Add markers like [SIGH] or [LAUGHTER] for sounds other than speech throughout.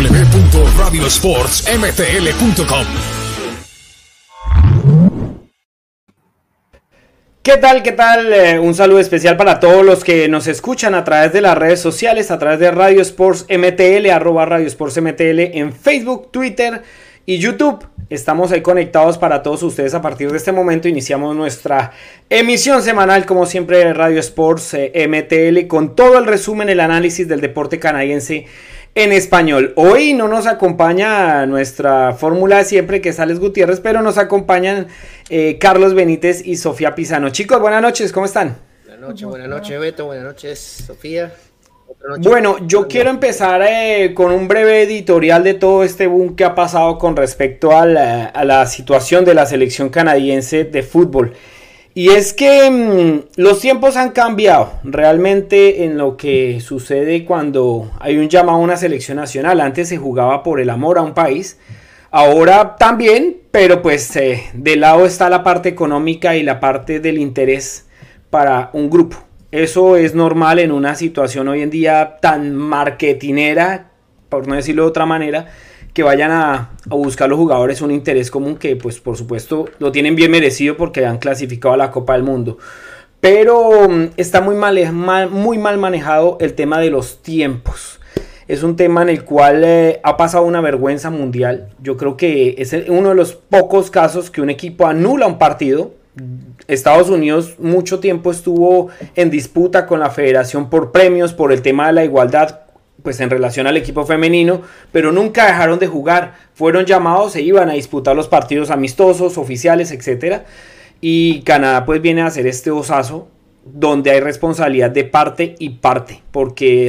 www.radiosportsmtl.com. ¿Qué tal? ¿Qué tal? Eh, un saludo especial para todos los que nos escuchan a través de las redes sociales, a través de Radio Sports MTL, arroba Radio Sports MTL en Facebook, Twitter y YouTube. Estamos ahí conectados para todos ustedes. A partir de este momento iniciamos nuestra emisión semanal, como siempre, de Radio Sports eh, MTL, con todo el resumen, el análisis del deporte canadiense en español. Hoy no nos acompaña nuestra fórmula de siempre, que es Alex Gutiérrez, pero nos acompañan eh, Carlos Benítez y Sofía Pisano. Chicos, buenas noches, ¿cómo están? Buenas noches, buenas noches, Beto, buenas noches, Sofía. Bueno, yo quiero empezar eh, con un breve editorial de todo este boom que ha pasado con respecto a la situación de la selección canadiense de fútbol. Y es que mm, los tiempos han cambiado realmente en lo que sucede cuando hay un llamado a una selección nacional. Antes se jugaba por el amor a un país, ahora también, pero pues eh, de lado está la parte económica y la parte del interés para un grupo. Eso es normal en una situación hoy en día tan marketinera, por no decirlo de otra manera, que vayan a, buscar los jugadores un interés común que pues por supuesto lo tienen bien merecido porque han clasificado a la Copa del Mundo. Pero mm, está muy mal, muy mal manejado el tema de los tiempos. Es un tema en el cual eh, ha pasado una vergüenza mundial. Yo creo que es uno de los pocos casos que un equipo anula un partido. Estados Unidos mucho tiempo estuvo en disputa con la federación por premios, por el tema de la igualdad, pues en relación al equipo femenino, pero nunca dejaron de jugar. Fueron llamados, se iban a disputar los partidos amistosos, oficiales, etc. Y Canadá pues viene a hacer este osazo donde hay responsabilidad de parte y parte, porque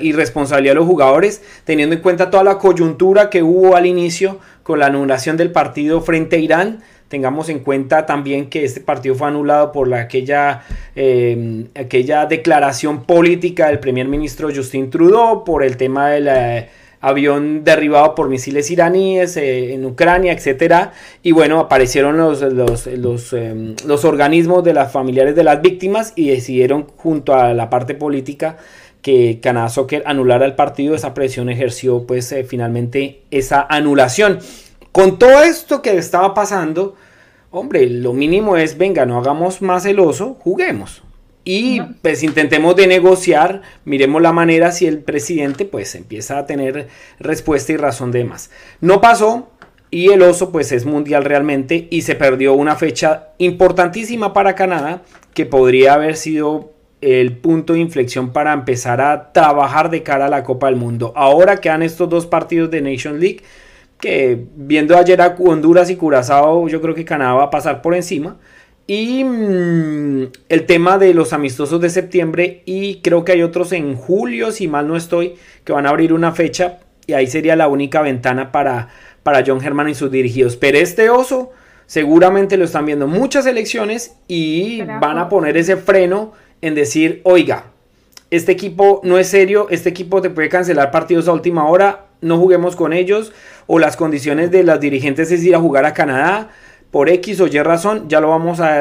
y responsabilidad de los jugadores, teniendo en cuenta toda la coyuntura que hubo al inicio con la anulación del partido frente a Irán, Tengamos en cuenta también que este partido fue anulado por la, aquella, em, aquella declaración política del primer ministro Justin Trudeau por el tema del eh, avión derribado por misiles iraníes eh, en Ucrania, etcétera. Y bueno, aparecieron los, los, los, em, los organismos de las familiares de las víctimas y decidieron junto a la parte política que Canadá Soccer anulara el partido. Esa presión ejerció pues eh, finalmente esa anulación. Con todo esto que estaba pasando, hombre, lo mínimo es, venga, no hagamos más el oso, juguemos. Y pues intentemos de negociar, miremos la manera si el presidente pues empieza a tener respuesta y razón de más. No pasó y el oso pues es mundial realmente y se perdió una fecha importantísima para Canadá que podría haber sido el punto de inflexión para empezar a trabajar de cara a la Copa del Mundo. Ahora quedan estos dos partidos de Nation League que viendo ayer a Honduras y Curazao, yo creo que Canadá va a pasar por encima. Y mm, el tema de los amistosos de septiembre y creo que hay otros en julio, si mal no estoy, que van a abrir una fecha y ahí sería la única ventana para, para John Herman y sus dirigidos. Pero este oso seguramente lo están viendo muchas elecciones y van a poner ese freno en decir, oiga, este equipo no es serio, este equipo te puede cancelar partidos a última hora, no juguemos con ellos, o las condiciones de las dirigentes es ir a jugar a Canadá, por X o Y razón, ya lo vamos a,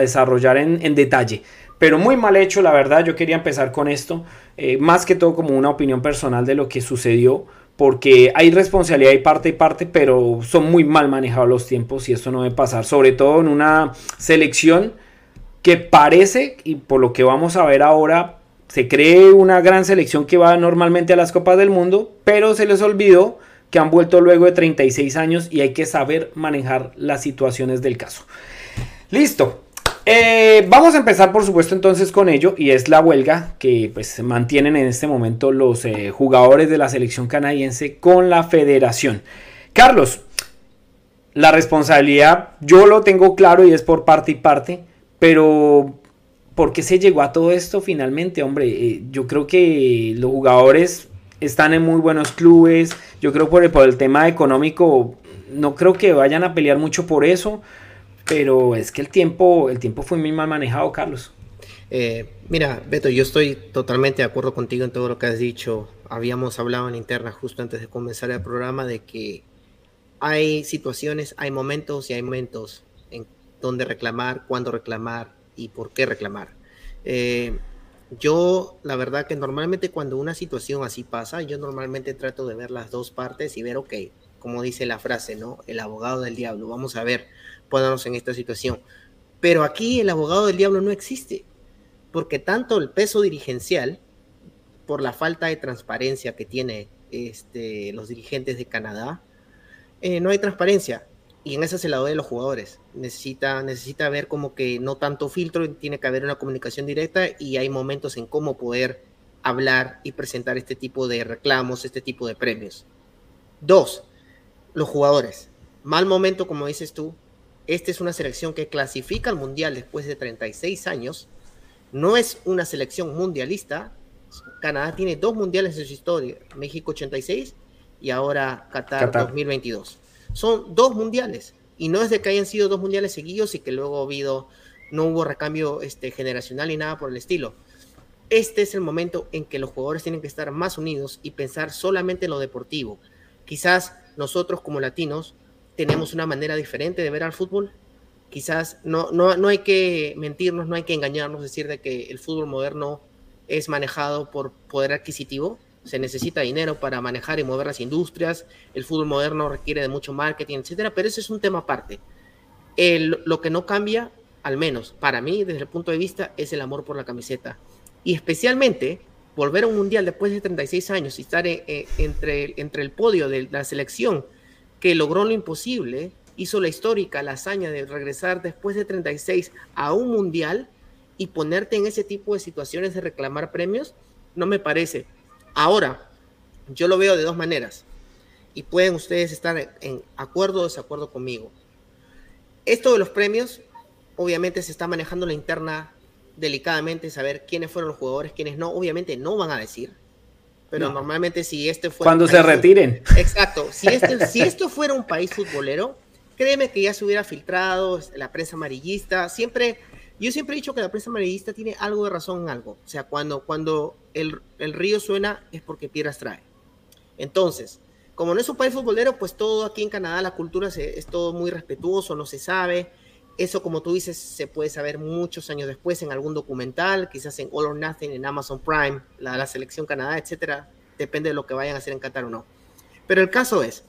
desarrollar en, detalle. Pero muy mal hecho, la verdad, yo quería empezar con esto, eh, más que todo como una opinión personal de lo que sucedió, porque hay responsabilidad y parte y parte, pero son muy mal manejados los tiempos y eso no debe pasar, sobre todo en una selección que parece, y por lo que vamos a ver ahora, se cree una gran selección que va normalmente a las Copas del Mundo, pero se les olvidó que han vuelto luego de 36 años y hay que saber manejar las situaciones del caso. Listo. Eh, vamos a empezar por supuesto entonces con ello y es la huelga que pues mantienen en este momento los eh, jugadores de la selección canadiense con la federación. Carlos, la responsabilidad yo lo tengo claro y es por parte y parte, pero ¿por qué se llegó a todo esto finalmente? Hombre, eh, yo creo que los jugadores están en muy buenos clubes, yo creo por el, por el tema económico, no creo que vayan a pelear mucho por eso, pero es que el tiempo, el tiempo fue muy mal manejado, Carlos. Eh, mira, Beto, yo estoy totalmente de acuerdo contigo en todo lo que has dicho. Habíamos hablado en interna justo antes de comenzar el programa de que hay situaciones, hay momentos y hay momentos en donde reclamar, cuándo reclamar, y por qué reclamar. Eh, yo la verdad que normalmente cuando una situación así pasa, yo normalmente trato de ver las dos partes y ver, ok, como dice la frase, ¿no? El abogado del diablo, vamos a ver, ponernos en esta situación. Pero aquí el abogado del diablo no existe, porque tanto el peso dirigencial, por la falta de transparencia que tiene este, los dirigentes de Canadá, eh, no hay transparencia. Y en esa se la doy a los jugadores. Necesita, necesita ver como que no tanto filtro, tiene que haber una comunicación directa y hay momentos en cómo poder hablar y presentar este tipo de reclamos, este tipo de premios. Dos, los jugadores. Mal momento, como dices tú. Esta es una selección que clasifica al Mundial después de 36 años. No es una selección mundialista. Canadá tiene dos mundiales en su historia. México 86 y ahora Qatar, 2022. Son dos mundiales. Y no es de que hayan sido dos mundiales seguidos y que luego ha habido, no hubo recambio este, generacional ni nada por el estilo. Este es el momento en que los jugadores tienen que estar más unidos y pensar solamente en lo deportivo. Quizás nosotros como latinos tenemos una manera diferente de ver al fútbol. Quizás no, no, no hay que mentirnos, no hay que engañarnos, decir de que el fútbol moderno es manejado por poder adquisitivo. Se necesita dinero para manejar y mover las industrias. El fútbol moderno requiere de mucho marketing, etcétera, pero ese es un tema aparte. lo que no cambia, al menos para mí, desde el punto de vista, es el amor por la camiseta. Y especialmente volver a un mundial después de 36 años y estar eh, eh, entre, entre el podio de la selección que logró lo imposible, hizo la histórica, la hazaña de regresar después de 36 a un mundial y ponerte en ese tipo de situaciones de reclamar premios, no me parece. Ahora, yo lo veo de dos maneras y pueden ustedes estar en acuerdo o desacuerdo conmigo. Esto de los premios, obviamente se está manejando la interna delicadamente saber quiénes fueron los jugadores, quiénes no. Obviamente no van a decir, pero normalmente si este fuera... Cuando se retiren. Exacto. Si, este, si esto fuera un país futbolero, créeme que ya se hubiera filtrado la prensa amarillista. Siempre, yo siempre he dicho que la prensa amarillista tiene algo de razón en algo. O sea, cuando, cuando el, el río suena es porque piedras trae. Entonces, como no es un país futbolero, pues todo aquí en Canadá, la cultura es todo muy respetuoso, no se sabe. Eso, como tú dices, se puede saber muchos años después en algún documental, quizás en All or Nothing, en Amazon Prime, la, selección Canadá, etcétera. Depende de lo que vayan a hacer en Qatar o no. Pero el caso es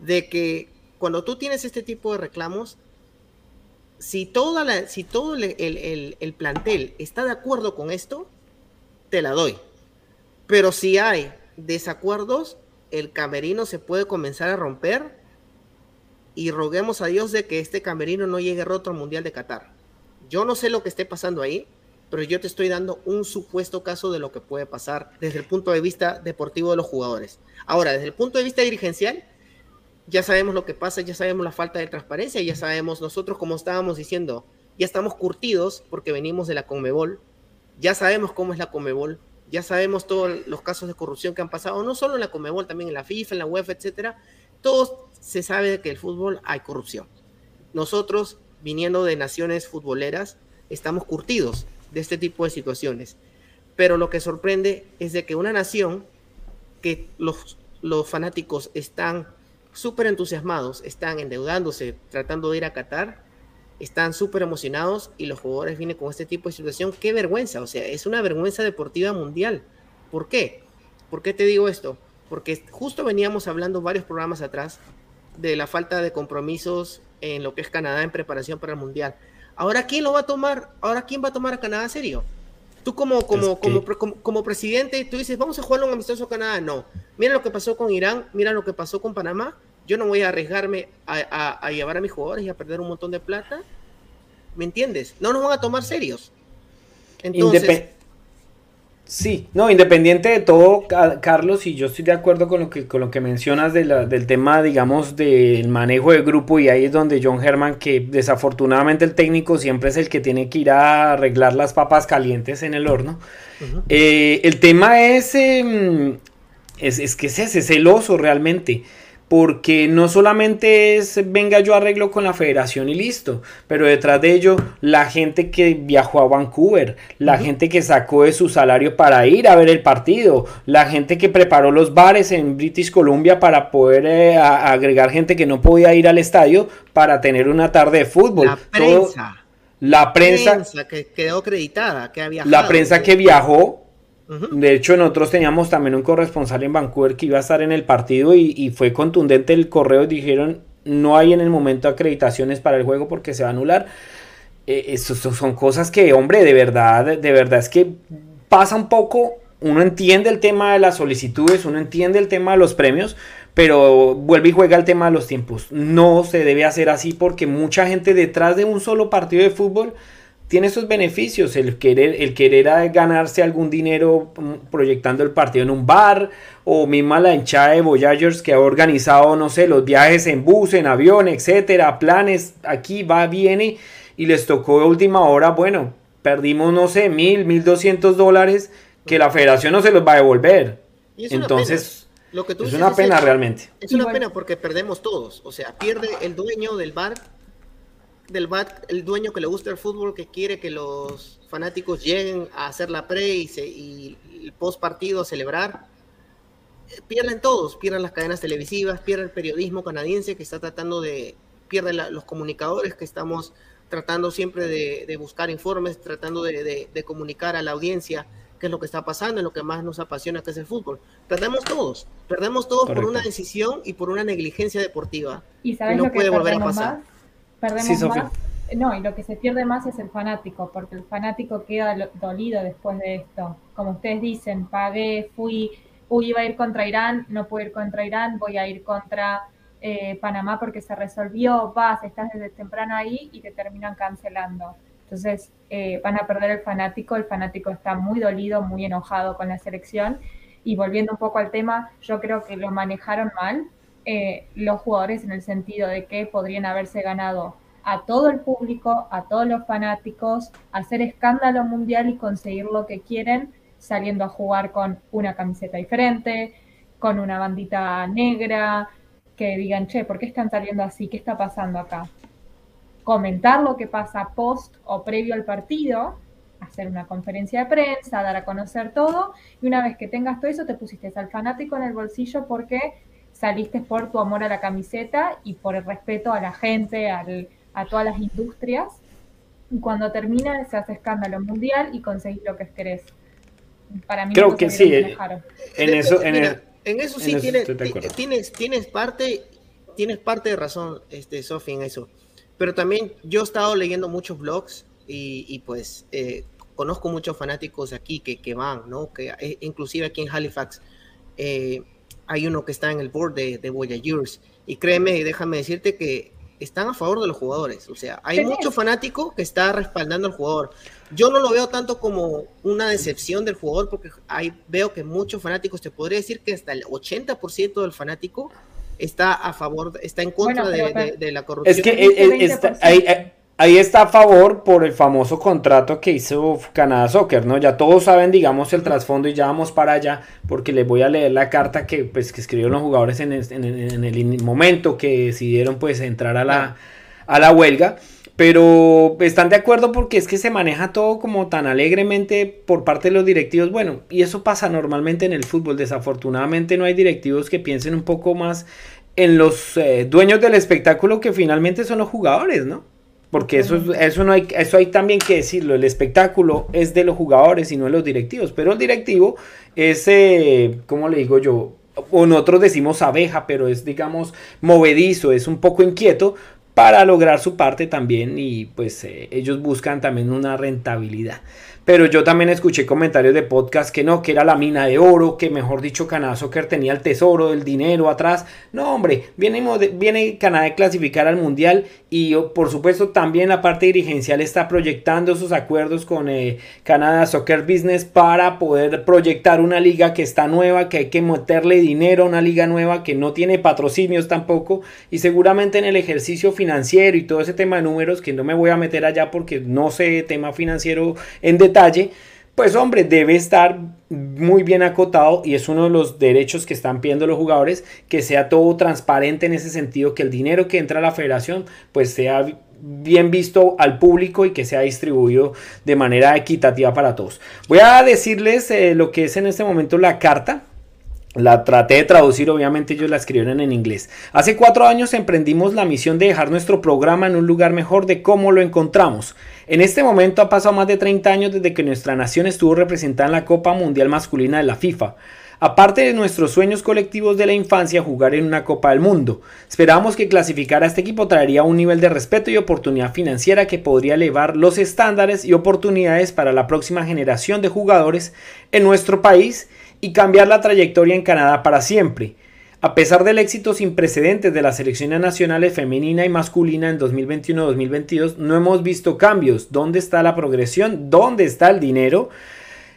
de que cuando tú tienes este tipo de reclamos, si, toda la, si todo el, el plantel está de acuerdo con esto, te la doy. Pero si hay desacuerdos, el camerino se puede comenzar a romper y roguemos a Dios de que este camerino no llegue roto al Mundial de Qatar. Yo no sé lo que esté pasando ahí, pero yo te estoy dando un supuesto caso de lo que puede pasar desde el punto de vista deportivo de los jugadores. Ahora, desde el punto de vista dirigencial, ya sabemos lo que pasa, ya sabemos la falta de transparencia, ya sabemos nosotros, como estábamos diciendo, ya estamos curtidos porque venimos de la Conmebol, ya sabemos cómo es la Conmebol, ya sabemos todos los casos de corrupción que han pasado, no solo en la Conmebol, también en la FIFA, en la UEFA, etcétera. Todos se sabe que el fútbol hay corrupción. Nosotros, viniendo de naciones futboleras, estamos curtidos de este tipo de situaciones. Pero lo que sorprende es de que una nación que los, los fanáticos están súper entusiasmados, están endeudándose, tratando de ir a Qatar, están súper emocionados y los jugadores vienen con este tipo de situación. ¡Qué vergüenza! O sea, es una vergüenza deportiva mundial. ¿Por qué? ¿Por qué te digo esto? Porque justo veníamos hablando varios programas atrás de la falta de compromisos en lo que es Canadá en preparación para el Mundial. Ahora, ¿quién lo va a tomar? Ahora, ¿quién va a tomar a Canadá serio? Tú como, como, como, como, presidente, tú dices, vamos a jugar un amistoso Canadá. No. Mira lo que pasó con Irán, mira lo que pasó con Panamá. Yo no voy a arriesgarme a, llevar a mis jugadores y a perder un montón de plata. ¿Me entiendes? No nos van a tomar serios. Entonces, Sí, no, independiente de todo, Carlos, y yo estoy de acuerdo con lo que, con lo que mencionas del tema, digamos, del manejo de grupo, y ahí es donde John Herman, que desafortunadamente el técnico siempre es el que tiene que ir a arreglar las papas calientes en el horno. Eh, el tema es, em, es, es, que es ese, celoso realmente porque no solamente es venga yo arreglo con la federación y listo, pero detrás de ello la gente que viajó a Vancouver, la gente que sacó de su salario para ir a ver el partido, la gente que preparó los bares en British Columbia para poder eh, agregar gente que no podía ir al estadio para tener una tarde de fútbol. La prensa. La prensa, que quedó acreditada, que había La prensa que viajó, de hecho nosotros teníamos también un corresponsal en Vancouver que iba a estar en el partido y, fue contundente el correo, dijeron no hay en el momento acreditaciones para el juego porque se va a anular. Eh, eso, son cosas que, hombre, de verdad, de verdad es que pasa un poco, uno entiende el tema de las solicitudes, uno entiende el tema de los premios, pero vuelve y juega el tema de los tiempos. No se debe hacer así porque mucha gente detrás de un solo partido de fútbol tiene esos beneficios, el querer, el querer ganarse algún dinero mm, proyectando el partido en un bar, o misma la hinchada de Voyagers que ha organizado, no sé, los viajes en bus, en avión, etcétera, planes, aquí va, viene, y les tocó de última hora, bueno, perdimos, no sé, mil, mil doscientos dólares, que la federación no se los va a devolver. Entonces, lo que es una pena realmente. Es una pena porque perdemos todos. O sea, pierde el dueño del bar, del bar, el dueño que le gusta el fútbol, que quiere que los fanáticos lleguen a hacer la pre y, el post partido celebrar. Pierden todos, pierden las cadenas televisivas, pierde el periodismo canadiense que está tratando de, pierde los comunicadores que estamos tratando siempre de, buscar informes, tratando de, de comunicar a la audiencia qué es lo que está pasando, en lo que más nos apasiona, que es el fútbol. Perdemos todos, perdemos todos por una decisión y por una negligencia deportiva. ¿Y sabes no lo que puede volver a pasar. Perdemos más. No, y lo que se pierde más es el fanático, porque el fanático queda dolido después de esto. Como ustedes dicen, pagué, fui, uy, iba a ir contra Irán, no puedo ir contra Irán, voy a ir contra eh, Panamá porque se resolvió, vas, estás desde temprano ahí y te terminan cancelando. Entonces eh, van a perder el fanático, el fanático está muy dolido, muy enojado con la selección. Y volviendo un poco al tema, yo creo que lo manejaron mal eh, los jugadores en el sentido de que podrían haberse ganado a todo el público, a todos los fanáticos, hacer escándalo mundial y conseguir lo que quieren saliendo a jugar con una camiseta diferente, con una bandita negra, que digan, che, ¿por qué están saliendo así? ¿Qué está pasando acá? comentar lo que pasa post o previo al partido, hacer una conferencia de prensa, dar a conocer todo, y una vez que tengas todo eso, te pusiste al fanático en el bolsillo porque saliste por tu amor a la camiseta y por el respeto a la gente, a todas las industrias. Y cuando termina, se hace escándalo mundial y conseguís lo que querés. Para mí, creo que sí. Eh, en eso, en, eso sí tienes, tienes, tienes, parte, tienes parte de razón, este, Sofi, en eso. Pero también yo he estado leyendo muchos blogs y, pues eh, conozco muchos fanáticos aquí que, que, van, ¿no? Que eh, inclusive aquí en Halifax eh, hay uno que está en el board de, de Voyagers y créeme, déjame decirte que están a favor de los jugadores. O sea, hay mucho fanático que está respaldando al jugador. Yo no lo veo tanto como una decepción del jugador porque hay, veo que muchos fanáticos, te podría decir que hasta el 80% del fanático está a favor, está en contra de, la corrupción. Es que ahí, está a favor por el famoso contrato que hizo Canadá Soccer, ¿no? Ya todos saben, digamos, el trasfondo y ya vamos para allá, porque les voy a leer la carta que, pues, que escribieron los jugadores en el, momento que decidieron, pues, entrar a la, a la huelga. Pero están de acuerdo porque es que se maneja todo como tan alegremente por parte de los directivos. Bueno, y eso pasa normalmente en el fútbol. Desafortunadamente no hay directivos que piensen un poco más en los eh, dueños del espectáculo que finalmente son los jugadores, ¿no? Porque eso, eso, no hay, eso hay también que decirlo. El espectáculo es de los jugadores y no de los directivos. Pero el directivo es, eh, ¿cómo le digo yo? O nosotros decimos abeja, pero es, digamos, movedizo, es un poco inquieto para lograr su parte también y pues eh, ellos buscan también una rentabilidad. Pero yo también escuché comentarios de podcast que no, que era la mina de oro, que mejor dicho Canadá Soccer tenía el tesoro, el dinero atrás. No, hombre, viene, viene Canadá a clasificar al Mundial y por supuesto también la parte dirigencial está proyectando sus acuerdos con eh, Canadá Soccer Business para poder proyectar una liga que está nueva, que hay que meterle dinero a una liga nueva que no tiene patrocinios tampoco y seguramente en el ejercicio financiero y todo ese tema de números que no me voy a meter allá porque no sé tema financiero en detalle detalle, pues hombre, debe estar muy bien acotado y es uno de los derechos que están pidiendo los jugadores, que sea todo transparente en ese sentido, que el dinero que entra a la federación pues sea bien visto al público y que sea distribuido de manera equitativa para todos. Voy a decirles eh, lo que es en este momento la carta La traté de traducir, obviamente ellos la escribieron en inglés. Hace cuatro años emprendimos la misión de dejar nuestro programa en un lugar mejor de cómo lo encontramos. En este momento ha pasado más de 30 años desde que nuestra nación estuvo representada en la Copa Mundial Masculina de la FIFA. Aparte de nuestros sueños colectivos de la infancia, jugar en una Copa del Mundo. Esperábamos que clasificar a este equipo traería un nivel de respeto y oportunidad financiera que podría elevar los estándares y oportunidades para la próxima generación de jugadores en nuestro país y cambiar la trayectoria en Canadá para siempre. A pesar del éxito sin precedentes de las selecciones nacionales femenina y masculina en 2021-2022, no hemos visto cambios. ¿Dónde está la progresión? ¿Dónde está el dinero?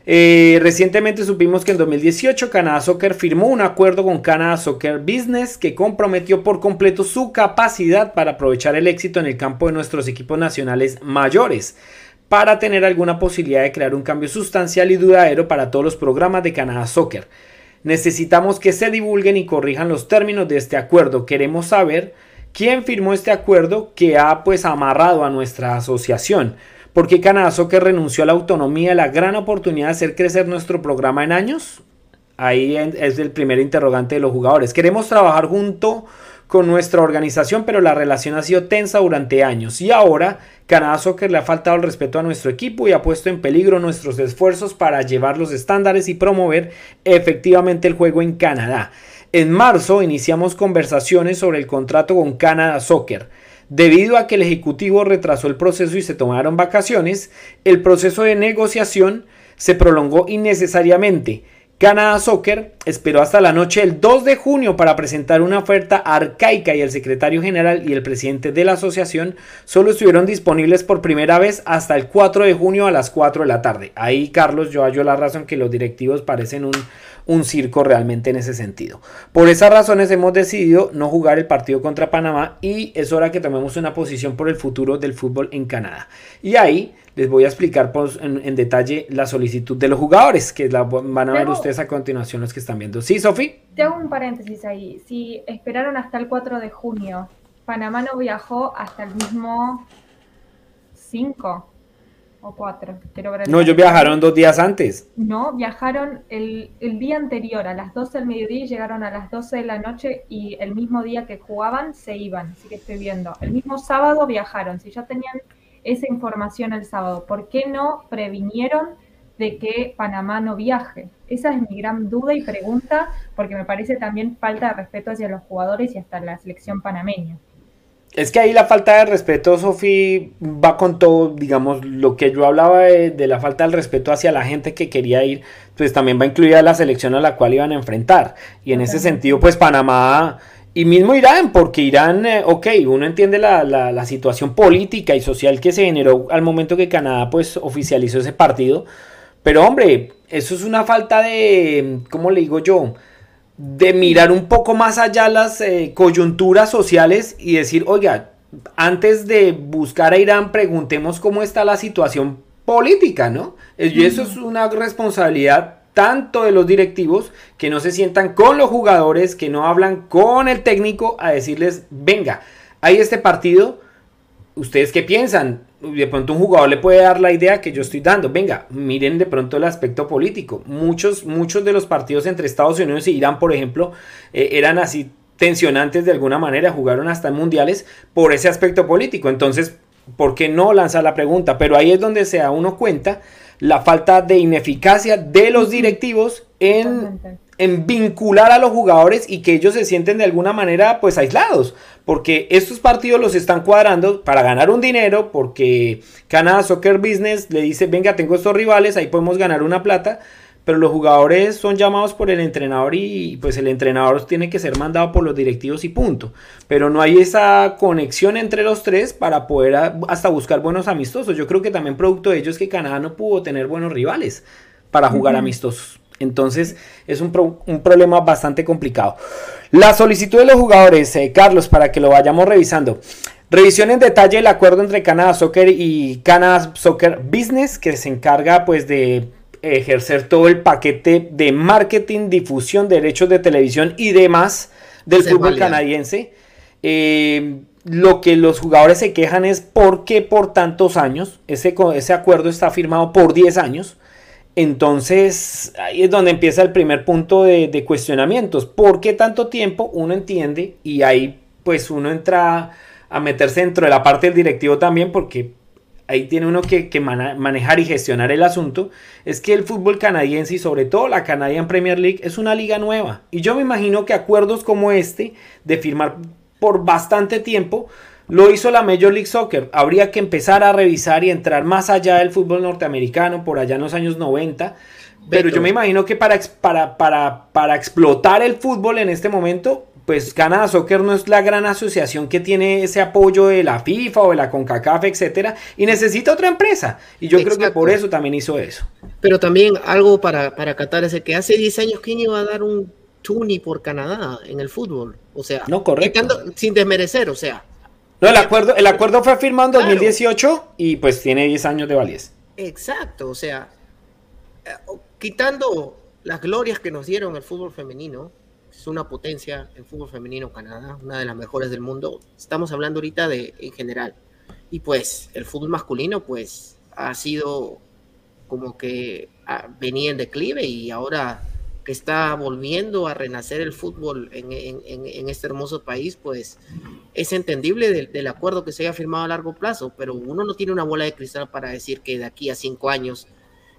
Eh, recientemente supimos que en 2018 Canadá Soccer firmó un acuerdo con Canada Soccer Business que comprometió por completo su capacidad para aprovechar el éxito en el campo de nuestros equipos nacionales mayores para tener alguna posibilidad de crear un cambio sustancial y duradero para todos los programas de Canadá Soccer. Necesitamos que se divulguen y corrijan los términos de este acuerdo. Queremos saber quién firmó este acuerdo que ha pues amarrado a nuestra asociación. ¿Por qué Canadá Soccer renunció a la autonomía y la gran oportunidad de hacer crecer nuestro programa en años? Ahí es el primer interrogante de los jugadores. Queremos trabajar junto con nuestra organización, pero la relación ha sido tensa durante años y ahora Canadá Soccer le ha faltado el respeto a nuestro equipo y ha puesto en peligro nuestros esfuerzos para llevar los estándares y promover efectivamente el juego en Canadá. En marzo iniciamos conversaciones sobre el contrato con Canadá Soccer. Debido a que el Ejecutivo retrasó el proceso y se tomaron vacaciones, el proceso de negociación se prolongó innecesariamente. Canadá Soccer esperó hasta la noche del 2 de junio para presentar una oferta arcaica y el secretario general y el presidente de la asociación solo estuvieron disponibles por primera vez hasta el 4 de junio a las 4 de la tarde. Ahí Carlos yo hallo la razón que los directivos parecen un, un circo realmente en ese sentido. Por esas razones hemos decidido no jugar el partido contra Panamá y es hora que tomemos una posición por el futuro del fútbol en Canadá. Y ahí les voy a explicar pues, en, detalle la solicitud de los jugadores, que la van a ver ustedes a continuación los que están viendo. ¿Sí, Sofi? Te hago un paréntesis ahí. Si esperaron hasta el 4 de junio, Panamá no viajó hasta el mismo 5 o 4. No, ellos viajaron dos días antes. No, viajaron el, el, día anterior, a las 12 del mediodía, y llegaron a las 12 de la noche y el mismo día que jugaban se iban. Así que estoy viendo. El mismo sábado viajaron. Si ya tenían esa información el sábado? ¿Por qué no previnieron de que Panamá no viaje? Esa es mi gran duda y pregunta, porque me parece también falta de respeto hacia los jugadores y hasta la selección panameña. Es que ahí la falta de respeto, Sofi, va con todo, digamos, lo que yo hablaba de, la falta de respeto hacia la gente que quería ir, pues también va incluida la selección a la cual iban a enfrentar. Y en ese sentido, pues Panamá y mismo Irán, porque Irán, eh, ok, uno entiende la, la, situación política y social que se generó al momento que Canadá pues oficializó ese partido, pero hombre, eso es una falta de, ¿cómo le digo yo? De mirar un poco más allá las eh, coyunturas sociales y decir, oiga, antes de buscar a Irán, preguntemos cómo está la situación política, ¿no? Y eso es una responsabilidad tanto de los directivos que no se sientan con los jugadores, que no hablan con el técnico a decirles, venga, hay este partido, ¿ustedes qué piensan? De pronto un jugador le puede dar la idea que yo estoy dando, venga, miren de pronto el aspecto político. Muchos, muchos de los partidos entre Estados Unidos e Irán, por ejemplo, eh, eran así tensionantes de alguna manera, jugaron hasta en mundiales por ese aspecto político. Entonces, ¿por qué no lanzar la pregunta? Pero ahí es donde se da uno cuenta la falta de ineficacia de los directivos en, en, vincular a los jugadores y que ellos se sienten de alguna manera pues aislados, porque estos partidos los están cuadrando para ganar un dinero, porque Canadá Soccer Business le dice, venga, tengo estos rivales, ahí podemos ganar una plata, pero los jugadores son llamados por el entrenador y pues el entrenador tiene que ser mandado por los directivos y punto. Pero no hay esa conexión entre los tres para poder hasta buscar buenos amistosos. Yo creo que también producto de ello es que Canadá no pudo tener buenos rivales para jugar amistosos. Entonces es un, problema bastante complicado. La solicitud de los jugadores, eh, Carlos, para que lo vayamos revisando. Revisión en detalle el acuerdo entre Canadá Soccer y Canadá Soccer Business, que se encarga pues de ejercer todo el paquete de marketing, difusión, derechos de televisión y demás del fútbol canadiense. Eh, lo que los jugadores se quejan es por qué por tantos años, ese, ese acuerdo está firmado por 10 años, Entonces, ahí es donde empieza el primer punto de, de, cuestionamientos. ¿Por qué tanto tiempo? Uno entiende y ahí pues uno entra a meterse dentro de la parte del directivo también porque ahí tiene uno que, manejar y gestionar el asunto, es que el fútbol canadiense y sobre todo la Canadian Premier League es una liga nueva. Y yo me imagino que acuerdos como este, de firmar por bastante tiempo, lo hizo la Major League Soccer. Habría que empezar a revisar y entrar más allá del fútbol norteamericano, por allá en los años 90. Pero yo me imagino que para, para, para, para explotar el fútbol en este momento, pues Canadá Soccer no es la gran asociación que tiene ese apoyo de la FIFA o de la CONCACAF, etcétera, y necesita otra empresa. Y yo creo que por eso también hizo eso. Pero también algo para, para Qatar es que hace 10 años, ¿quién iba a dar un tuni por Canadá en el fútbol? O sea, no, correcto. sin desmerecer, o sea. No, el acuerdo, el acuerdo fue firmado en 2018 y pues tiene 10 años de validez. Exacto, o sea, eh, quitando las glorias que nos dieron el fútbol femenino, es una potencia en fútbol femenino Canadá, una de las mejores del mundo. Estamos hablando ahorita de en general. Y pues el fútbol masculino pues ha sido como que ah, venía en declive y ahora que está volviendo a renacer el fútbol en, en, este hermoso país, pues es entendible del, del, acuerdo que se haya firmado a largo plazo, pero uno no tiene una bola de cristal para decir que de aquí a cinco años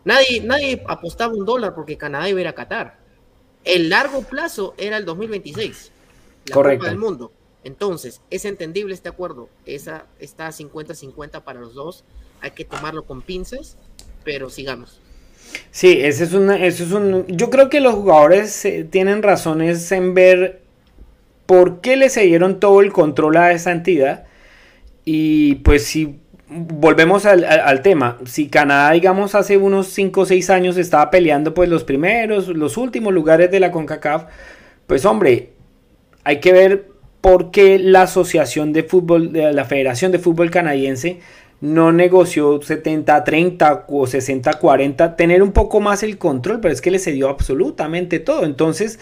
nadie, nadie apostaba un dólar porque Canadá iba a ir a Qatar el largo plazo era el 2026, la Correcto. Copa del Mundo. Entonces, es entendible este acuerdo. Esa está 50-50 para los dos. Hay que tomarlo con pinzas, pero sigamos. Sí, ese es un, es un. Yo creo que los jugadores eh, tienen razones en ver por qué le cedieron todo el control a esa entidad. Y pues si volvemos al, tema. Si Canadá, digamos, hace unos 5 o 6 años estaba peleando pues los primeros, los últimos lugares de la CONCACAF, pues hombre, hay que ver por qué la Asociación de Fútbol, de la Federación de Fútbol Canadiense no negoció 70-30 o 60-40, tener un poco más el control, pero es que le cedió absolutamente todo. Entonces,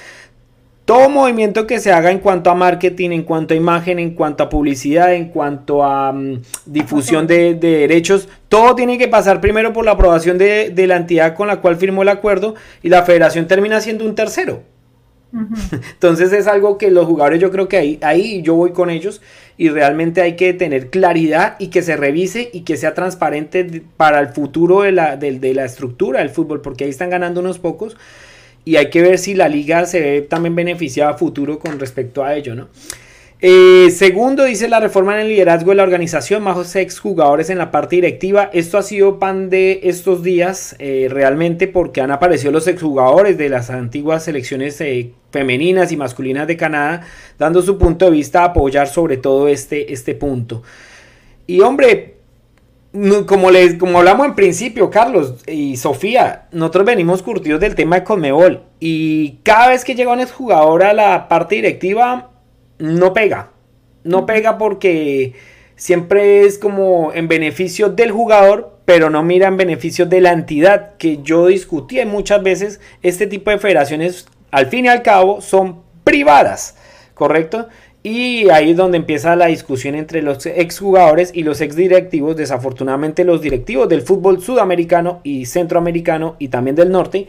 todo movimiento que se haga en cuanto a marketing, en cuanto a imagen, en cuanto a publicidad, en cuanto a mm, difusión de, derechos, todo tiene que pasar primero por la aprobación de, la entidad con la cual firmó el acuerdo y la federación termina siendo un tercero. [LAUGHS] Entonces es algo que los jugadores yo creo que ahí, ahí yo voy con ellos y realmente hay que tener claridad y que se revise y que sea transparente para el futuro de la, de la estructura del fútbol porque ahí están ganando unos pocos y hay que ver si la liga se ve también beneficiada a futuro con respecto a ello, ¿no? Eh, segundo, dice la reforma en el liderazgo de la organización, más ex jugadores en la parte directiva. Esto ha sido pan de estos días, eh, realmente, porque han aparecido los exjugadores de las antiguas selecciones eh, femeninas y masculinas de Canadá, dando su punto de vista a apoyar sobre todo este, este punto. Y hombre, como, les, como hablamos en principio, Carlos y Sofía, nosotros venimos curtidos del tema de Conmebol. Y cada vez que llega un exjugador a la parte directiva, no pega. No pega porque siempre es como en beneficio del jugador, pero no mira en beneficio de la entidad. Que yo discutí muchas veces, este tipo de federaciones, al fin y al cabo, son privadas, ¿correcto? Y ahí es donde empieza la discusión entre los exjugadores y los exdirectivos. Desafortunadamente los directivos del fútbol sudamericano y centroamericano y también del norte,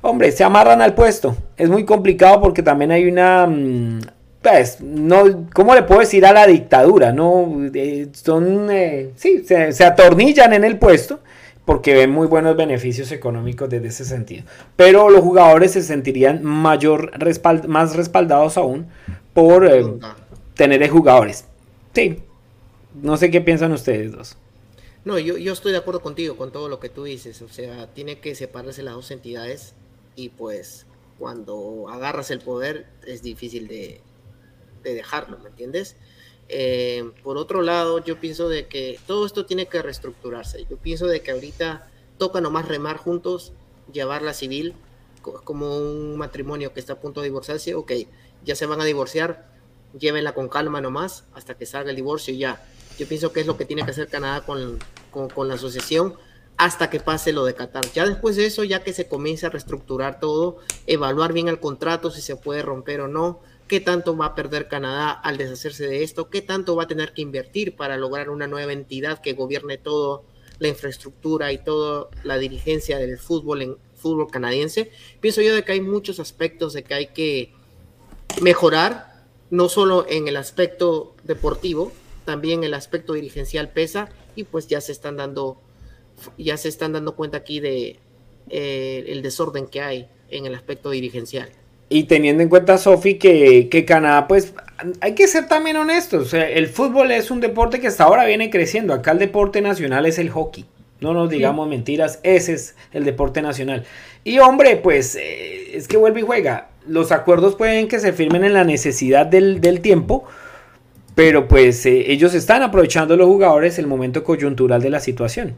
hombre, se amarran al puesto. Es muy complicado porque también hay una... Mm, pues, no, ¿cómo le puedo decir a la dictadura? No, eh, son, eh, sí, se, atornillan en el puesto porque ven muy buenos beneficios económicos desde ese sentido. Pero los jugadores se sentirían mayor más respaldados aún por eh, tener jugadores. Sí, no sé qué piensan ustedes dos. No, yo, yo estoy de acuerdo contigo con todo lo que tú dices. O sea, tiene que separarse las dos entidades y pues cuando agarras el poder es difícil de, dejarlo, ¿me entiendes? Eh, por otro lado, yo pienso de que todo esto tiene que reestructurarse. Yo pienso de que ahorita toca nomás remar juntos, llevarla civil, como un matrimonio que está a punto de divorciarse, ok, ya se van a divorciar, llévenla con calma nomás hasta que salga el divorcio y ya. Yo pienso que es lo que tiene que hacer Canadá con, con, la asociación hasta que pase lo de Qatar. Ya después de eso, ya que se comience a reestructurar todo, evaluar bien el contrato, si se puede romper o no, qué tanto va a perder Canadá al deshacerse de esto, qué tanto va a tener que invertir para lograr una nueva entidad que gobierne todo la infraestructura y toda la dirigencia del fútbol en fútbol canadiense, pienso yo de que hay muchos aspectos de que hay que mejorar, no solo en el aspecto deportivo, también el aspecto dirigencial pesa y pues ya se están dando ya se están dando cuenta aquí de eh, el desorden que hay en el aspecto dirigencial. Y teniendo en cuenta, Sofi, que, que, Canadá, pues hay que ser también honestos. O sea, el fútbol es un deporte que hasta ahora viene creciendo. Acá el deporte nacional es el hockey. No nos digamos mentiras, ese es el deporte nacional. Y hombre, pues eh, es que vuelve y juega. Los acuerdos pueden que se firmen en la necesidad del, del tiempo, pero pues eh, ellos están aprovechando los jugadores el momento coyuntural de la situación.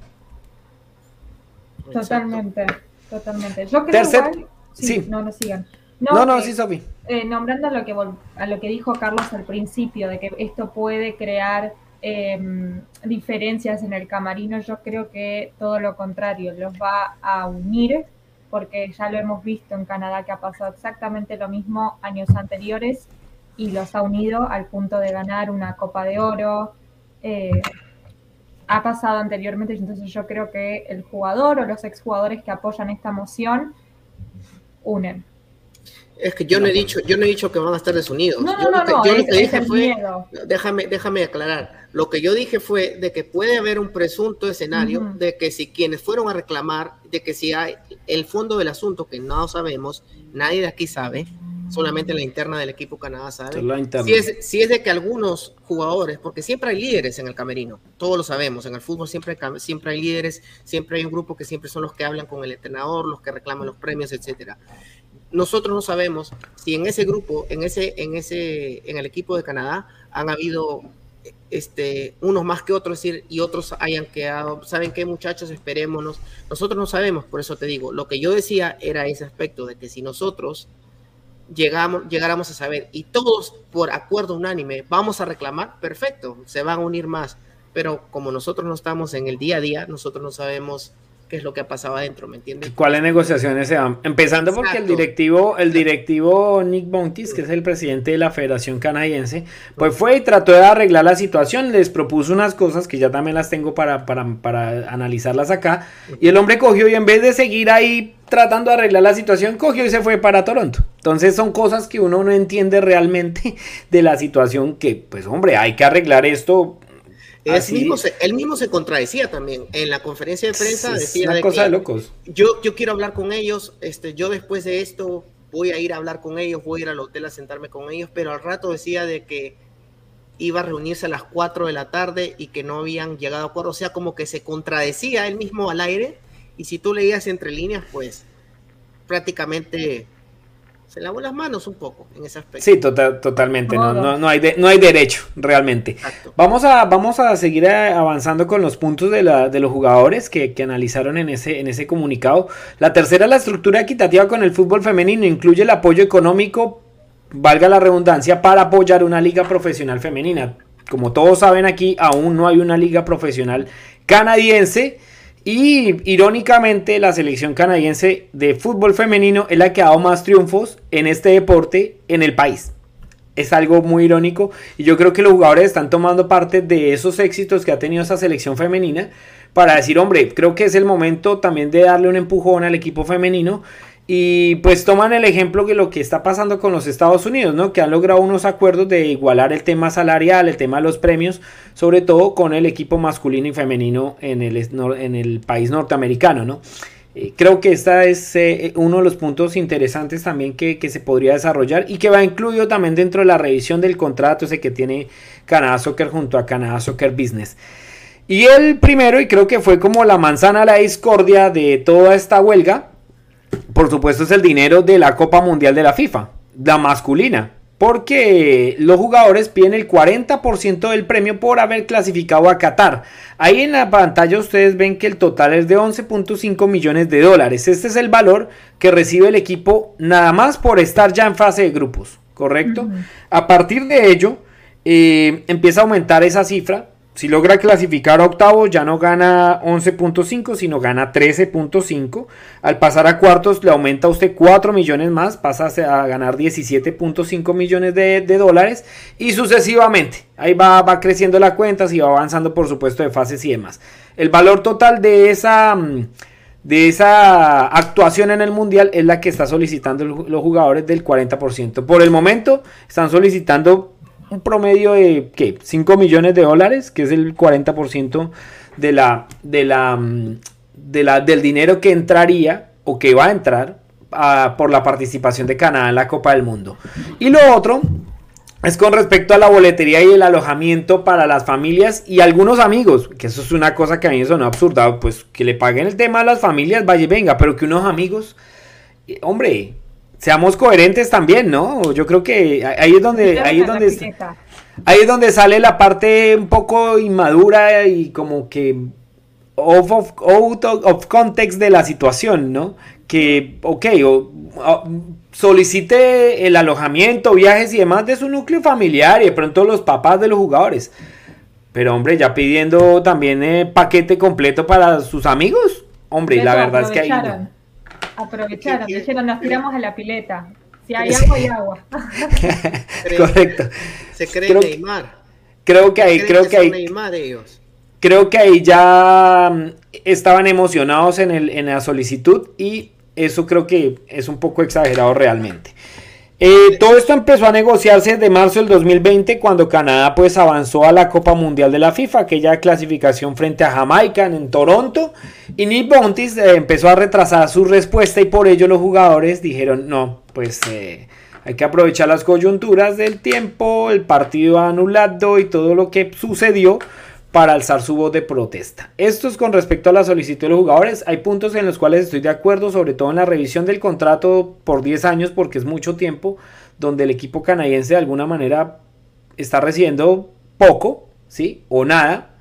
Totalmente, totalmente. Yo creo igual, sí, no, no sigan. No, no, sí, Sofi. Eh, nombrando lo que a lo que dijo Carlos al principio, de que esto puede crear Em, diferencias en el camarino, yo creo que todo lo contrario, los va a unir, porque ya lo hemos visto en Canadá que ha pasado exactamente lo mismo años anteriores y los ha unido al punto de ganar una Copa de Oro. Eh, ha pasado anteriormente, entonces yo creo que el jugador o los exjugadores que apoyan esta moción unen. Es que yo no he dicho, yo no he dicho que van a estar desunidos. No, no, no, no, yo lo que dije fue, déjame, déjame aclarar. Lo que yo dije fue de que puede haber un presunto escenario de que si quienes fueron a reclamar, de que si hay el fondo del asunto que no sabemos, nadie de aquí sabe, solamente la interna del equipo Canadá sabe. Si es, si es de que algunos jugadores, porque siempre hay líderes en el camerino, todos lo sabemos, en el fútbol siempre, siempre hay líderes, siempre hay un grupo que siempre son los que hablan con el entrenador, los que reclaman los premios, etcétera. Nosotros no sabemos si en ese grupo, en ese, en ese, en el equipo de Canadá, han habido este, unos más que otros y otros hayan quedado. ¿Saben qué, muchachos? Esperémonos. Nosotros no sabemos, por eso te digo. Lo que yo decía era ese aspecto de que si nosotros llegamos, llegáramos a saber y todos por acuerdo unánime vamos a reclamar, perfecto, se van a unir más. Pero como nosotros no estamos en el día a día, nosotros no sabemos qué es lo que ha pasado adentro, ¿me entiendes? ¿Cuáles negociaciones se dan? Empezando porque el directivo, el directivo Nick Bontis, que es el presidente de la Federación Canadiense, pues fue y trató de arreglar la situación, les propuso unas cosas que ya también las tengo para, para, para analizarlas acá, y el hombre cogió y en vez de seguir ahí tratando de arreglar la situación, cogió y se fue para Toronto. Entonces son cosas que uno no entiende realmente [LAUGHS] de la situación que, pues hombre, hay que arreglar esto mismo él mismo se contradecía también. En la conferencia de prensa decía una cosa de locos. Yo, yo quiero hablar con ellos, este, yo después de esto voy a ir a hablar con ellos, voy a ir al hotel a sentarme con ellos, pero al rato decía de que iba a reunirse a las 4 de la tarde y que no habían llegado a acuerdo. O sea, como que se contradecía él mismo al aire. Y si tú leías entre líneas, pues prácticamente se lavó las manos un poco en ese aspecto. Sí, tota-, totalmente, no, no, no, hay no hay derecho realmente. Vamos a, vamos a seguir eh, avanzando con los puntos de, la, de los jugadores que, que, analizaron en ese, en ese comunicado. La tercera, la estructura equitativa con el fútbol femenino, incluye el apoyo económico, valga la redundancia, para apoyar una liga profesional femenina. Como todos saben aquí, aún no hay una liga profesional canadiense y irónicamente la selección canadiense de fútbol femenino es la que ha dado más triunfos en este deporte en el país. Es algo muy irónico y yo creo que los jugadores están tomando parte de esos éxitos que ha tenido esa selección femenina para decir, hombre, creo que es el momento también de darle un empujón al equipo femenino y pues toman el ejemplo de lo que está pasando con los Estados Unidos, ¿no? Que han logrado unos acuerdos de igualar el tema salarial, el tema de los premios, sobre todo con el equipo masculino y femenino en el, en el país norteamericano, ¿no? Eh, creo que este es eh, uno de los puntos interesantes también que, que, se podría desarrollar y que va incluido también dentro de la revisión del contrato ese que tiene Canadá Soccer junto a Canadá Soccer Business. Y el primero, y creo que fue como la manzana a la discordia de toda esta huelga, por supuesto, es el dinero de la Copa Mundial de la FIFA, la masculina. Porque los jugadores piden el 40% del premio por haber clasificado a Qatar. Ahí en la pantalla ustedes ven que el total es de 11.5 millones de dólares. Este es el valor que recibe el equipo nada más por estar ya en fase de grupos. ¿Correcto? A partir de ello, eh, empieza a aumentar esa cifra Si logra clasificar a octavos, ya no gana 11.5, sino gana 13.5. Al pasar a cuartos, le aumenta a usted 4 millones más, pasa a ganar 17.5 millones de, dólares y sucesivamente. Ahí va, va creciendo la cuenta, y va avanzando, por supuesto, de fases y demás. El valor total de esa, mm, de esa actuación en el mundial es la que está solicitando los jugadores del 40%. Por el momento, están solicitando un promedio de ¿qué? 5 millones de dólares, que es el 40% de la, de la, mm, de la, del dinero que entraría o que va a entrar por la participación de Canadá en la Copa del Mundo. Y lo otro es con respecto a la boletería y el alojamiento para las familias y algunos amigos, que eso es una cosa que a mí me sonó absurda, pues que le paguen el tema a las familias, vaya venga, pero que unos amigos, eh, hombre, seamos coherentes también, ¿no? Yo creo que ahí es donde, ahí es donde, ahí es donde sale la parte un poco inmadura y como que off of, out of context de la situación, ¿no? Que, ok, solicite el alojamiento, viajes y demás de su núcleo familiar y de pronto los papás de los jugadores. Pero hombre, ya pidiendo también eh, paquete completo para sus amigos. Hombre, la verdad es que ahí... Aprovecharon, dijeron, nos tiramos a la pileta. Si hay agua, hay agua. [LAUGHS] Correcto. Se cree Neymar. Creo que ahí, creo que, ahí. Creo que ahí ya mm, estaban emocionados en, el, en la solicitud y eso creo que es un poco exagerado realmente. Eh, todo esto empezó a negociarse de marzo del 2020 cuando Canadá pues avanzó a la Copa Mundial de la FIFA, aquella clasificación frente a Jamaica en, Toronto. Y Nick Bontis eh, empezó a retrasar su respuesta y por ello los jugadores dijeron no, pues eh, hay que aprovechar las coyunturas del tiempo, el partido anulado y todo lo que sucedió para alzar su voz de protesta. Esto es con respecto a la solicitud de los jugadores. Hay puntos en los cuales estoy de acuerdo, sobre todo en la revisión del contrato por 10 años, porque es mucho tiempo, donde el equipo canadiense de alguna manera está recibiendo poco, ¿sí? O nada,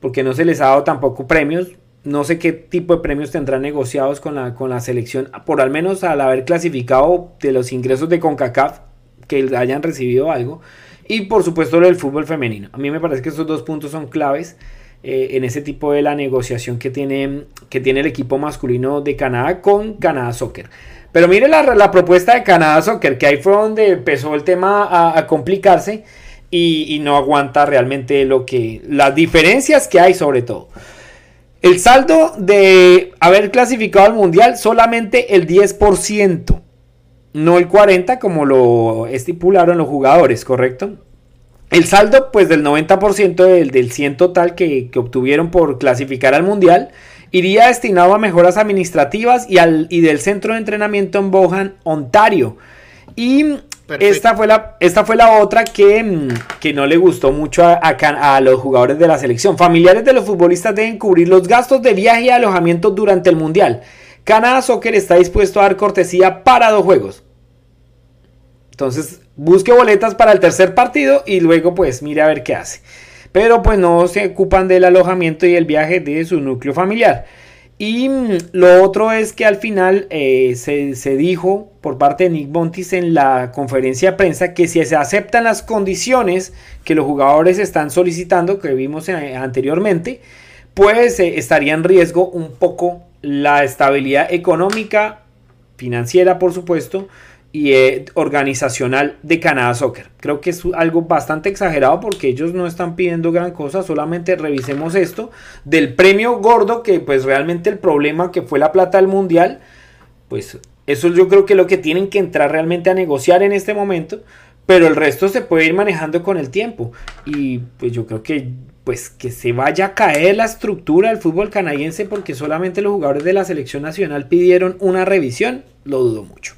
porque no se les ha dado tampoco premios. No sé qué tipo de premios tendrán negociados con la, con la selección, por al menos al haber clasificado de los ingresos de CONCACAF, que hayan recibido algo. Y por supuesto lo del fútbol femenino. A mí me parece que estos dos puntos son claves eh, en ese tipo de la negociación que tiene, que tiene el equipo masculino de Canadá con Canadá Soccer. Pero mire la, propuesta de Canadá Soccer, que ahí fue donde empezó el tema a, complicarse y, y, no aguanta realmente lo que las diferencias que hay sobre todo. El saldo de haber clasificado al mundial solamente el 10% no el 40 como lo estipularon los jugadores, ¿correcto? El saldo, pues del 90% del, del 100 total que, obtuvieron por clasificar al Mundial, iría destinado a mejoras administrativas y, al, y del centro de entrenamiento en Bohan, Ontario. Y esta fue, la, esta fue la otra que, mm, que no le gustó mucho a, a, los jugadores de la selección. Familiares de los futbolistas deben cubrir los gastos de viaje y alojamiento durante el Mundial. Canadá Soccer está dispuesto a dar cortesía para dos juegos. Entonces, busque boletas para el tercer partido y luego pues mire a ver qué hace. Pero pues no se ocupan del alojamiento y el viaje de su núcleo familiar. Y mm, lo otro es que al final eh, se, se, dijo por parte de Nick Bontis en la conferencia de prensa que si se aceptan las condiciones que los jugadores están solicitando, que vimos eh, anteriormente, pues eh, estaría en riesgo un poco la estabilidad económica, financiera por supuesto, y eh, organizacional de Canadá Soccer. Creo que es algo bastante exagerado porque ellos no están pidiendo gran cosa, solamente revisemos esto del premio gordo que pues realmente el problema que fue la plata del mundial, pues eso yo creo que es lo que tienen que entrar realmente a negociar en este momento, pero el resto se puede ir manejando con el tiempo y pues yo creo que pues que se vaya a caer la estructura del fútbol canadiense porque solamente los jugadores de la selección nacional pidieron una revisión, lo dudo mucho.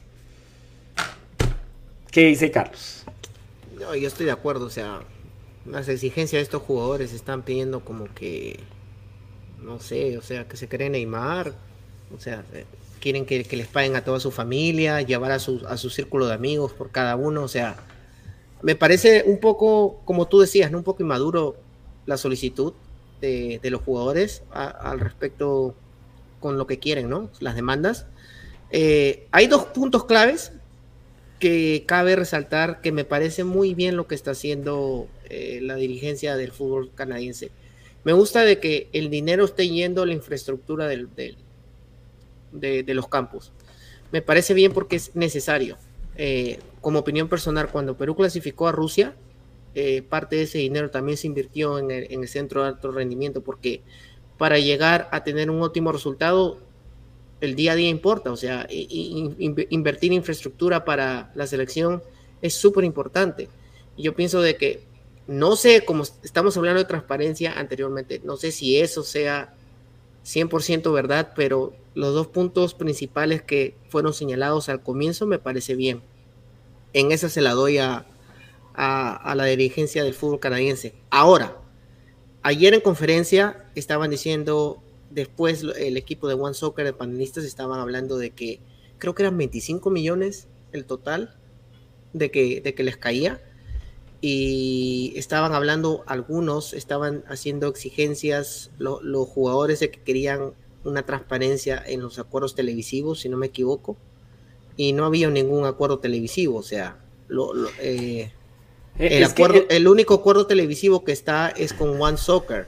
¿Qué dice Carlos? Yo estoy de acuerdo, o sea, las exigencias de estos jugadores están pidiendo como que, no sé, o sea, que se creen Neymar, o sea, quieren que, les paguen a toda su familia, llevar a su, a su círculo de amigos por cada uno, o sea, me parece un poco, como tú decías, ¿no? un poco inmaduro la solicitud de, los jugadores al respecto con lo que quieren, ¿no? Las demandas. Eh, hay dos puntos claves que cabe resaltar que me parece muy bien lo que está haciendo eh, la dirigencia del fútbol canadiense. Me gusta de que el dinero esté yendo a la infraestructura de, los campos. Me parece bien porque es necesario. Eh, como opinión personal, cuando Perú clasificó a Rusia, eh, parte de ese dinero también se invirtió en el, centro de alto rendimiento, porque para llegar a tener un óptimo resultado, el día a día importa, o sea, invertir infraestructura para la selección es súper importante. Y yo pienso de que, no sé, como estamos hablando de transparencia anteriormente, no sé si eso sea 100% verdad, pero los dos puntos principales que fueron señalados al comienzo me parece bien. En esa se la doy a, a, la dirigencia del fútbol canadiense. Ahora, ayer en conferencia estaban diciendo, después el equipo de One Soccer de panelistas estaban hablando de que creo que eran 25 millones el total de que, de que les caía. Y estaban hablando algunos, estaban haciendo exigencias, los jugadores de que querían una transparencia en los acuerdos televisivos, si no me equivoco, y no había ningún acuerdo televisivo, o sea, lo, eh, el, acuerdo, el único acuerdo televisivo que está es con One Soccer.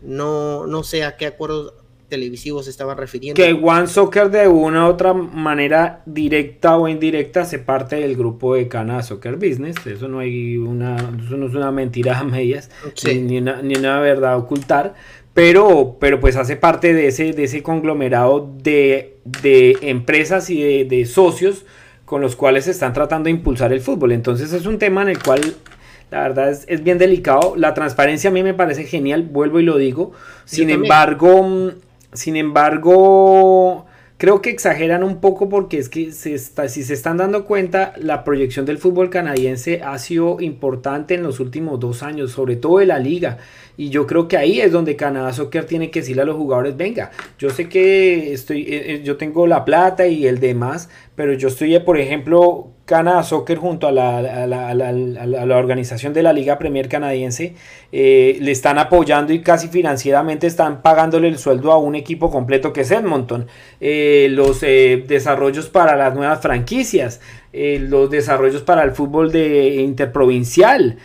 No, no sé a qué acuerdo televisivo se estaba refiriendo. Que One Soccer de una u otra manera, directa o indirecta, se parte del grupo de Cana Soccer Business. Eso no hay una, eso no es una mentira a medias, ni, una, ni, una, verdad ocultar. Pero, pero pues hace parte de ese, de ese conglomerado de, de empresas y de, de socios con los cuales se están tratando de impulsar el fútbol. Entonces es un tema en el cual la verdad es, bien delicado. La transparencia a mí me parece genial, vuelvo y lo digo. Sin embargo, mm, sin embargo, creo que exageran un poco porque es que se está, si se están dando cuenta, la proyección del fútbol canadiense ha sido importante en los últimos dos años, sobre todo de la liga. Y yo creo que ahí es donde Canadá Soccer tiene que decirle a los jugadores, venga, yo sé que estoy, eh, eh, yo tengo la plata y el demás, pero yo estoy, por ejemplo, Canadá Soccer junto a la, a la, a la, organización de la Liga Premier Canadiense, eh, le están apoyando y casi financieramente están pagándole el sueldo a un equipo completo que es Edmonton. los desarrollos para las nuevas franquicias, los desarrollos para el fútbol de interprovincial.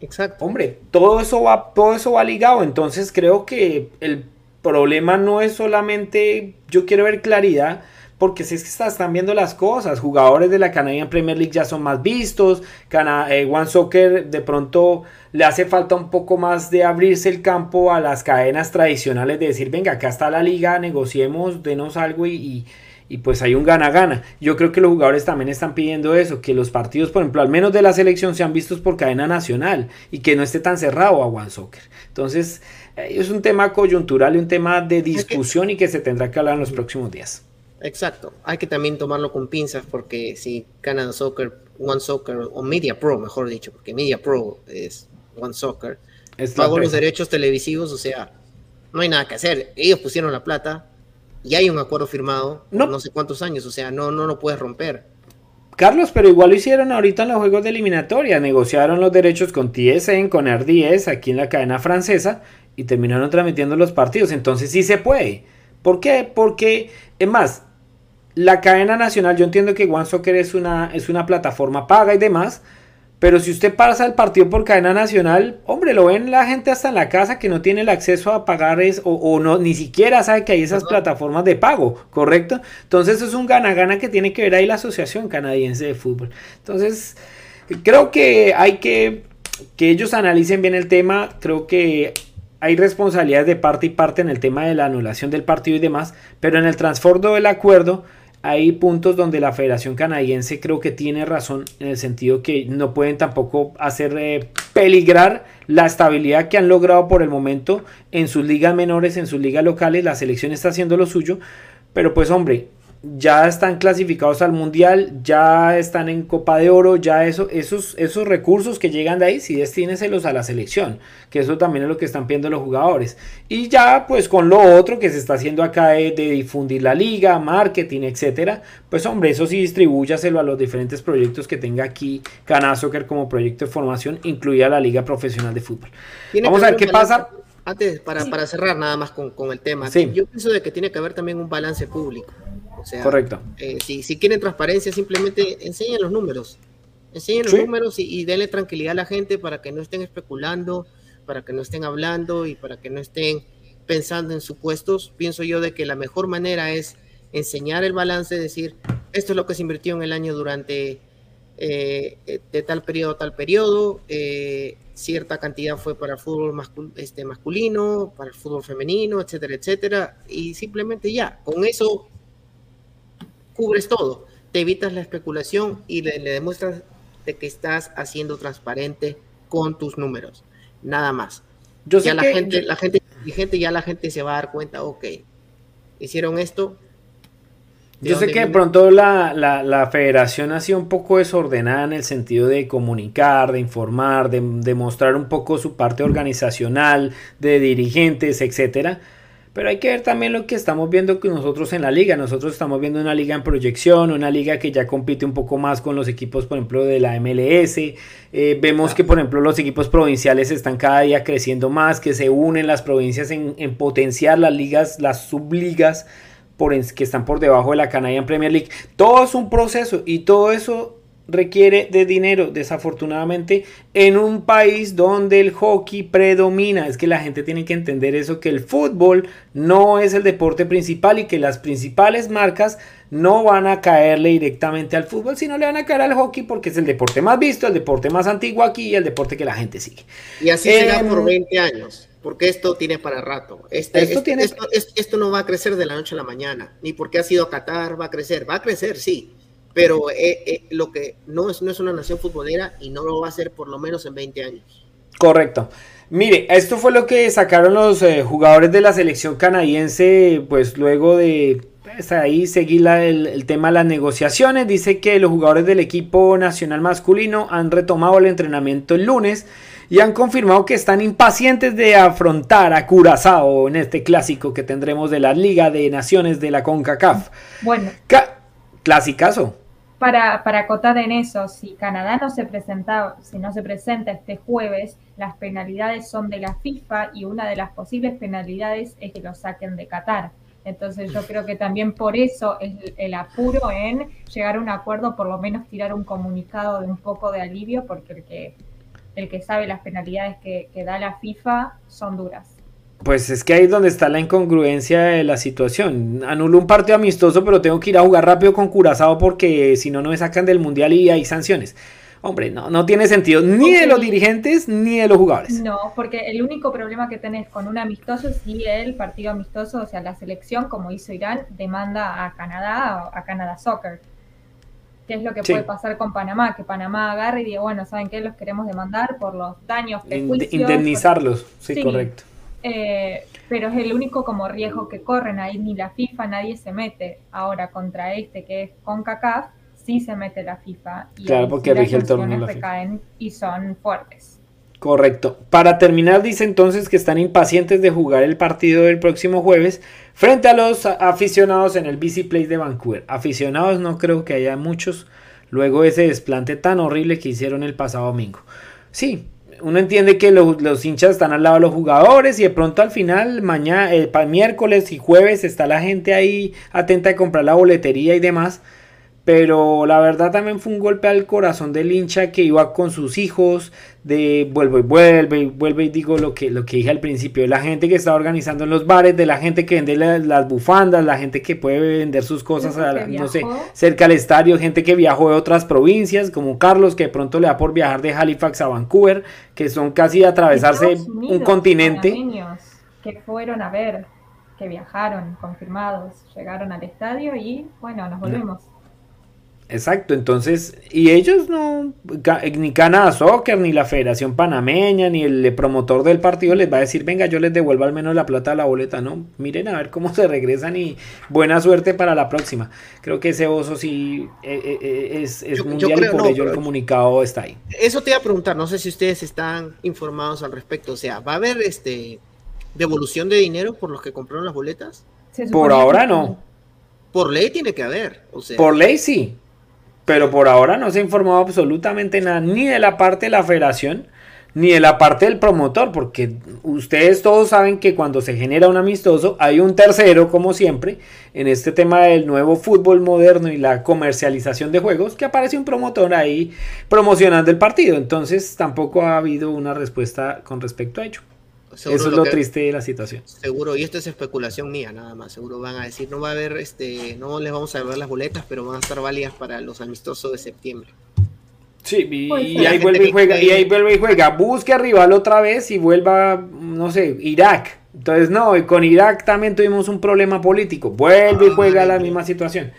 Exacto. Hombre, todo eso va, todo eso va ligado. Entonces creo que el problema no es solamente yo quiero ver claridad, porque si es que están viendo las cosas, jugadores de la Canadian Premier League ya son más vistos, eh, One Soccer de pronto le hace falta un poco más de abrirse el campo a las cadenas tradicionales, de decir, venga, acá está la liga, negociemos, denos algo y y pues hay un gana-gana. Yo creo que los jugadores también están pidiendo eso, que los partidos, por ejemplo, al menos de la selección sean vistos por cadena nacional y que no esté tan cerrado a One Soccer. Entonces, eh, es un tema coyuntural y un tema de discusión y que se tendrá que hablar en los próximos días. Exacto, hay que también tomarlo con pinzas porque si Canada Soccer, One Soccer o Media Pro, mejor dicho, porque Media Pro es One Soccer, pagó los derechos televisivos, o sea, no hay nada que hacer. Ellos pusieron la plata, y hay un acuerdo firmado no. no sé cuántos años, o sea, no, no lo puedes romper. Carlos, pero igual lo hicieron ahorita en los juegos de eliminatoria, negociaron los derechos con TSN, con R10, aquí en la cadena francesa, y terminaron transmitiendo los partidos, entonces sí se puede. ¿Por qué? Porque, es más, la cadena nacional, yo entiendo que One Soccer es una, es una plataforma paga y demás, pero si usted pasa el partido por cadena nacional, hombre, lo ven la gente hasta en la casa que no tiene el acceso a pagar es, o, no, ni siquiera sabe que hay esas plataformas de pago, ¿correcto? Entonces es un gana-gana que tiene que ver ahí la Asociación Canadiense de Fútbol. Entonces, creo que hay que que ellos analicen bien el tema. Creo que hay responsabilidades de parte y parte en el tema de la anulación del partido y demás, pero en el transbordo del acuerdo hay puntos donde la Federación Canadiense creo que tiene razón en el sentido que no pueden tampoco hacer eh, peligrar la estabilidad que han logrado por el momento en sus ligas menores, en sus ligas locales. La selección está haciendo lo suyo, pero pues hombre, ya están clasificados al mundial, ya están en Copa de Oro, ya eso, esos, esos recursos que llegan de ahí, sí destíneselos a la selección, que eso también es lo que están pidiendo los jugadores. Y ya pues con lo otro que se está haciendo acá de, difundir la liga, marketing, etcétera, pues hombre, eso sí distribúyaselo a los diferentes proyectos que tenga aquí Cana Soccer como proyecto de formación, incluida la liga profesional de fútbol. Vamos a ver qué pasa. Antes, para, para cerrar nada más con, con el tema, yo pienso de que tiene que haber también un balance público sea, Correcto. Eh, si, si, quieren transparencia, simplemente enseñen los números. Enseñen los números y, y, denle tranquilidad a la gente para que no estén especulando, para que no estén hablando y para que no estén pensando en supuestos. Pienso yo de que la mejor manera es enseñar el balance, decir, esto es lo que se invirtió en el año durante eh, de tal periodo a tal periodo, eh, cierta cantidad fue para el fútbol este, masculino, para el fútbol femenino, etcétera, etcétera, y simplemente ya, con eso cubres todo, te evitas la especulación y le, demuestras de que estás haciendo transparente con tus números, nada más. Yo ya la gente, la gente inteligente, ya la gente se va a dar cuenta, ok, hicieron esto, yo sé que de pronto la, la, federación ha sido un poco desordenada en el sentido de comunicar, de informar, de, de mostrar un poco su parte organizacional, de dirigentes, etcétera. Pero hay que ver también lo que estamos viendo que nosotros en la liga. Nosotros estamos viendo una liga en proyección, una liga que ya compite un poco más con los equipos, por ejemplo, de la MLS. Eh, vemos que, por ejemplo, los equipos provinciales están cada día creciendo más, que se unen las provincias en, en potenciar las ligas, las subligas que están por debajo de la Canadian Premier League. Todo es un proceso y todo eso requiere de dinero, desafortunadamente, en un país donde el hockey predomina. Es que la gente tiene que entender eso, que el fútbol no es el deporte principal y que las principales marcas no van a caerle directamente al fútbol, sino le van a caer al hockey porque es el deporte más visto, el deporte más antiguo aquí y el deporte que la gente sigue. Y así será por 20 em, años porque esto tiene para rato. Este, esto, tiene... Esto, no va a crecer de la noche a la mañana, ni porque ha sido Qatar va a crecer. Va a crecer, sí, pero eh, eh, lo que no es, no es una nación futbolera y no lo va a ser por lo menos en 20 años. Correcto. Mire, esto fue lo que sacaron los eh, jugadores de la selección canadiense, pues luego de pues, ahí seguir el, el, tema de las negociaciones. Dice que los jugadores del equipo nacional masculino han retomado el entrenamiento el lunes y han confirmado que están impacientes de afrontar a Curazao en este clásico que tendremos de la Liga de Naciones de la CONCACAF. Bueno. clasicazo. Para, para acotar en eso, si Canadá no se presenta, si no se presenta este jueves, las penalidades son de la FIFA y una de las posibles penalidades es que lo saquen de Qatar. Entonces yo creo que también por eso es el apuro en llegar a un acuerdo, por lo menos tirar un comunicado de un poco de alivio, porque el que el que sabe las penalidades que, da la FIFA son duras. Pues es que ahí es donde está la incongruencia de la situación. Anulo un partido amistoso, pero tengo que ir a jugar rápido con Curazao porque si no, no me sacan del mundial y hay sanciones. Hombre, no, no tiene sentido ni de los dirigentes ni de los jugadores. No, porque el único problema que tenés con un amistoso es si el partido amistoso, o sea, la selección, como hizo Irán, demanda a Canadá, a Canadá Soccer qué es lo que puede pasar con Panamá, que Panamá agarre y diga, bueno, ¿saben qué? Los queremos demandar por los daños, prejuicios. Indemnizarlos, sí, correcto. Eh, pero es el único como riesgo que corren ahí, ni la FIFA, nadie se mete. Ahora, contra este que es CONCACAF, sí se mete la FIFA. Y claro, porque rige el torneo. recaen y son fuertes. Correcto. Para terminar, dice entonces que están impacientes de jugar el partido del próximo jueves frente a los aficionados en el BC Place de Vancouver. Aficionados no creo que haya muchos luego de ese desplante tan horrible que hicieron el pasado domingo. Sí, uno entiende que los, hinchas están al lado de los jugadores y de pronto al final, mañana, eh, miércoles y jueves está la gente ahí atenta a comprar la boletería y demás. Pero la verdad también fue un golpe al corazón del hincha que iba con sus hijos, de vuelvo y vuelve y vuelve y digo lo que, lo que dije al principio, de la gente que está organizando en los bares, de la gente que vende las, bufandas, la gente que puede vender sus cosas, no sé, cerca al estadio, gente que viajó de otras provincias, como Carlos, que de pronto le da por viajar de Halifax a Vancouver, que son casi atravesarse un continente. Que fueron a ver, que viajaron confirmados, llegaron al estadio y bueno, nos volvemos. Exacto, entonces, y ellos no, ni Canadá Soccer, ni la Federación Panameña, ni el promotor del partido les va a decir, venga, yo les devuelvo al menos la plata a la boleta, no, miren a ver cómo [LAUGHS] se regresan y buena suerte para la próxima. Creo que ese oso sí eh, eh, eh, es, mundial y por ello el comunicado está ahí. Eso te iba a preguntar, no sé si ustedes están informados al respecto, o sea, ¿va a haber este devolución de dinero por los que compraron las boletas? Por ahora no. Por ley tiene que haber, o sea. Por ley sí, pero por ahora no se ha informado absolutamente nada, ni de la parte de la federación, ni de la parte del promotor, porque ustedes todos saben que cuando se genera un amistoso hay un tercero, como siempre, en este tema del nuevo fútbol moderno y la comercialización de juegos, que aparece un promotor ahí promocionando el partido. Entonces tampoco ha habido una respuesta con respecto a ello. Eso es lo, triste de la situación. Seguro, y esto es especulación mía nada más. Seguro van a decir, no va a haber, este, no les vamos a ver las boletas, pero van a estar válidas para los amistosos de septiembre. Sí, y, ahí vuelve y juega, y ahí vuelve y juega. Busque a rival otra vez y vuelva, no sé, Irak. Entonces, no, y con Irak también tuvimos un problema político. Vuelve y juega la misma situación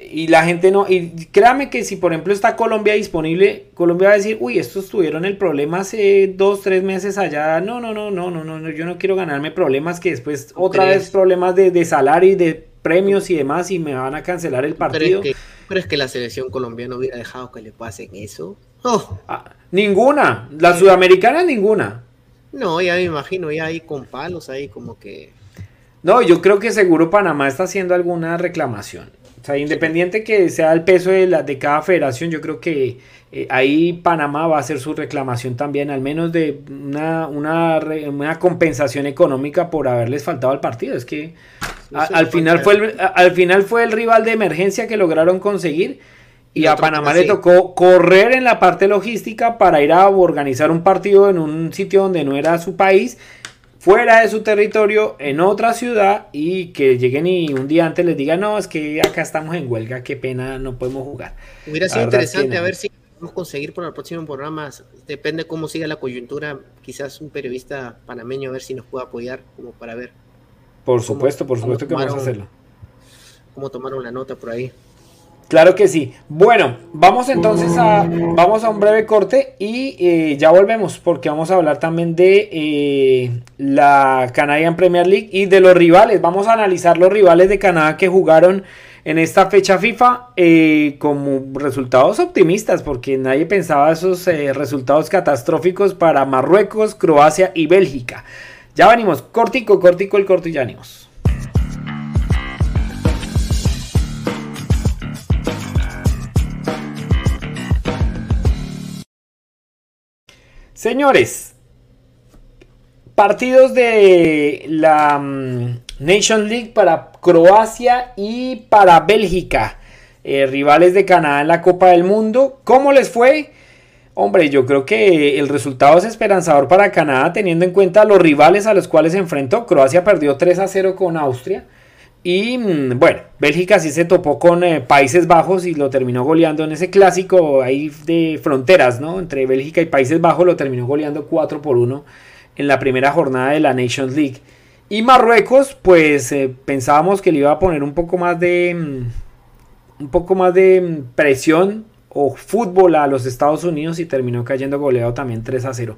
y la gente no, y créame que si por ejemplo está Colombia disponible, Colombia va a decir, uy, estos tuvieron el problema hace dos, tres meses allá, no, no, no, no, no, no, yo no quiero ganarme problemas que después otra vez problemas de, de, salario y de premios y demás y me van a cancelar el partido. ¿Pero es que, la selección colombiana hubiera dejado que le pasen eso? Oh. Ah, ninguna, la sudamericana ninguna. No, ya me imagino, ya ahí con palos, ahí como que... No, yo creo que seguro Panamá está haciendo alguna reclamación. O sea, independiente que sea el peso de, la, de cada federación, yo creo que eh, ahí Panamá va a hacer su reclamación también, al menos de una, una, una compensación económica por haberles faltado al partido. Es que al, final fue el, al final fue el rival de emergencia que lograron conseguir. Y, a Panamá le tocó correr en la parte logística para ir a organizar un partido en un sitio donde no era su país fuera de su territorio, en otra ciudad, y que lleguen y un día antes les digan, no, es que acá estamos en huelga, qué pena, no podemos jugar. Hubiera sido interesante a ver si podemos conseguir para el próximo programa, depende cómo siga la coyuntura, quizás un periodista panameño a ver si nos puede apoyar, como para ver. Por supuesto, por supuesto que vamos a hacerlo. Cómo tomaron la nota por ahí. Claro que sí. Bueno, vamos entonces a, vamos a un breve corte y eh, ya volvemos porque vamos a hablar también de eh, la Canadian Premier League y de los rivales. Vamos a analizar los rivales de Canadá que jugaron en esta fecha FIFA eh, como resultados optimistas porque nadie pensaba esos resultados catastróficos para Marruecos, Croacia y Bélgica. Ya venimos, cortico, cortico el corto y ya venimos. Señores, partidos de la mm, Nation League para Croacia y para Bélgica, eh, rivales de Canadá en la Copa del Mundo. ¿Cómo les fue? Hombre, yo creo que el resultado es esperanzador para Canadá teniendo en cuenta los rivales a los cuales se enfrentó. Croacia perdió 3 a 0 con Austria. Y mm, bueno, Bélgica sí se topó con eh, Países Bajos y lo terminó goleando en ese clásico ahí de fronteras, ¿no? Entre Bélgica y Países Bajos lo terminó goleando 4 por 1 en la primera jornada de la Nations League. Y Marruecos, pues eh, pensábamos que le iba a poner un poco más de mm, un poco más de mm, presión o fútbol a los Estados Unidos y terminó cayendo goleado también 3 a 0.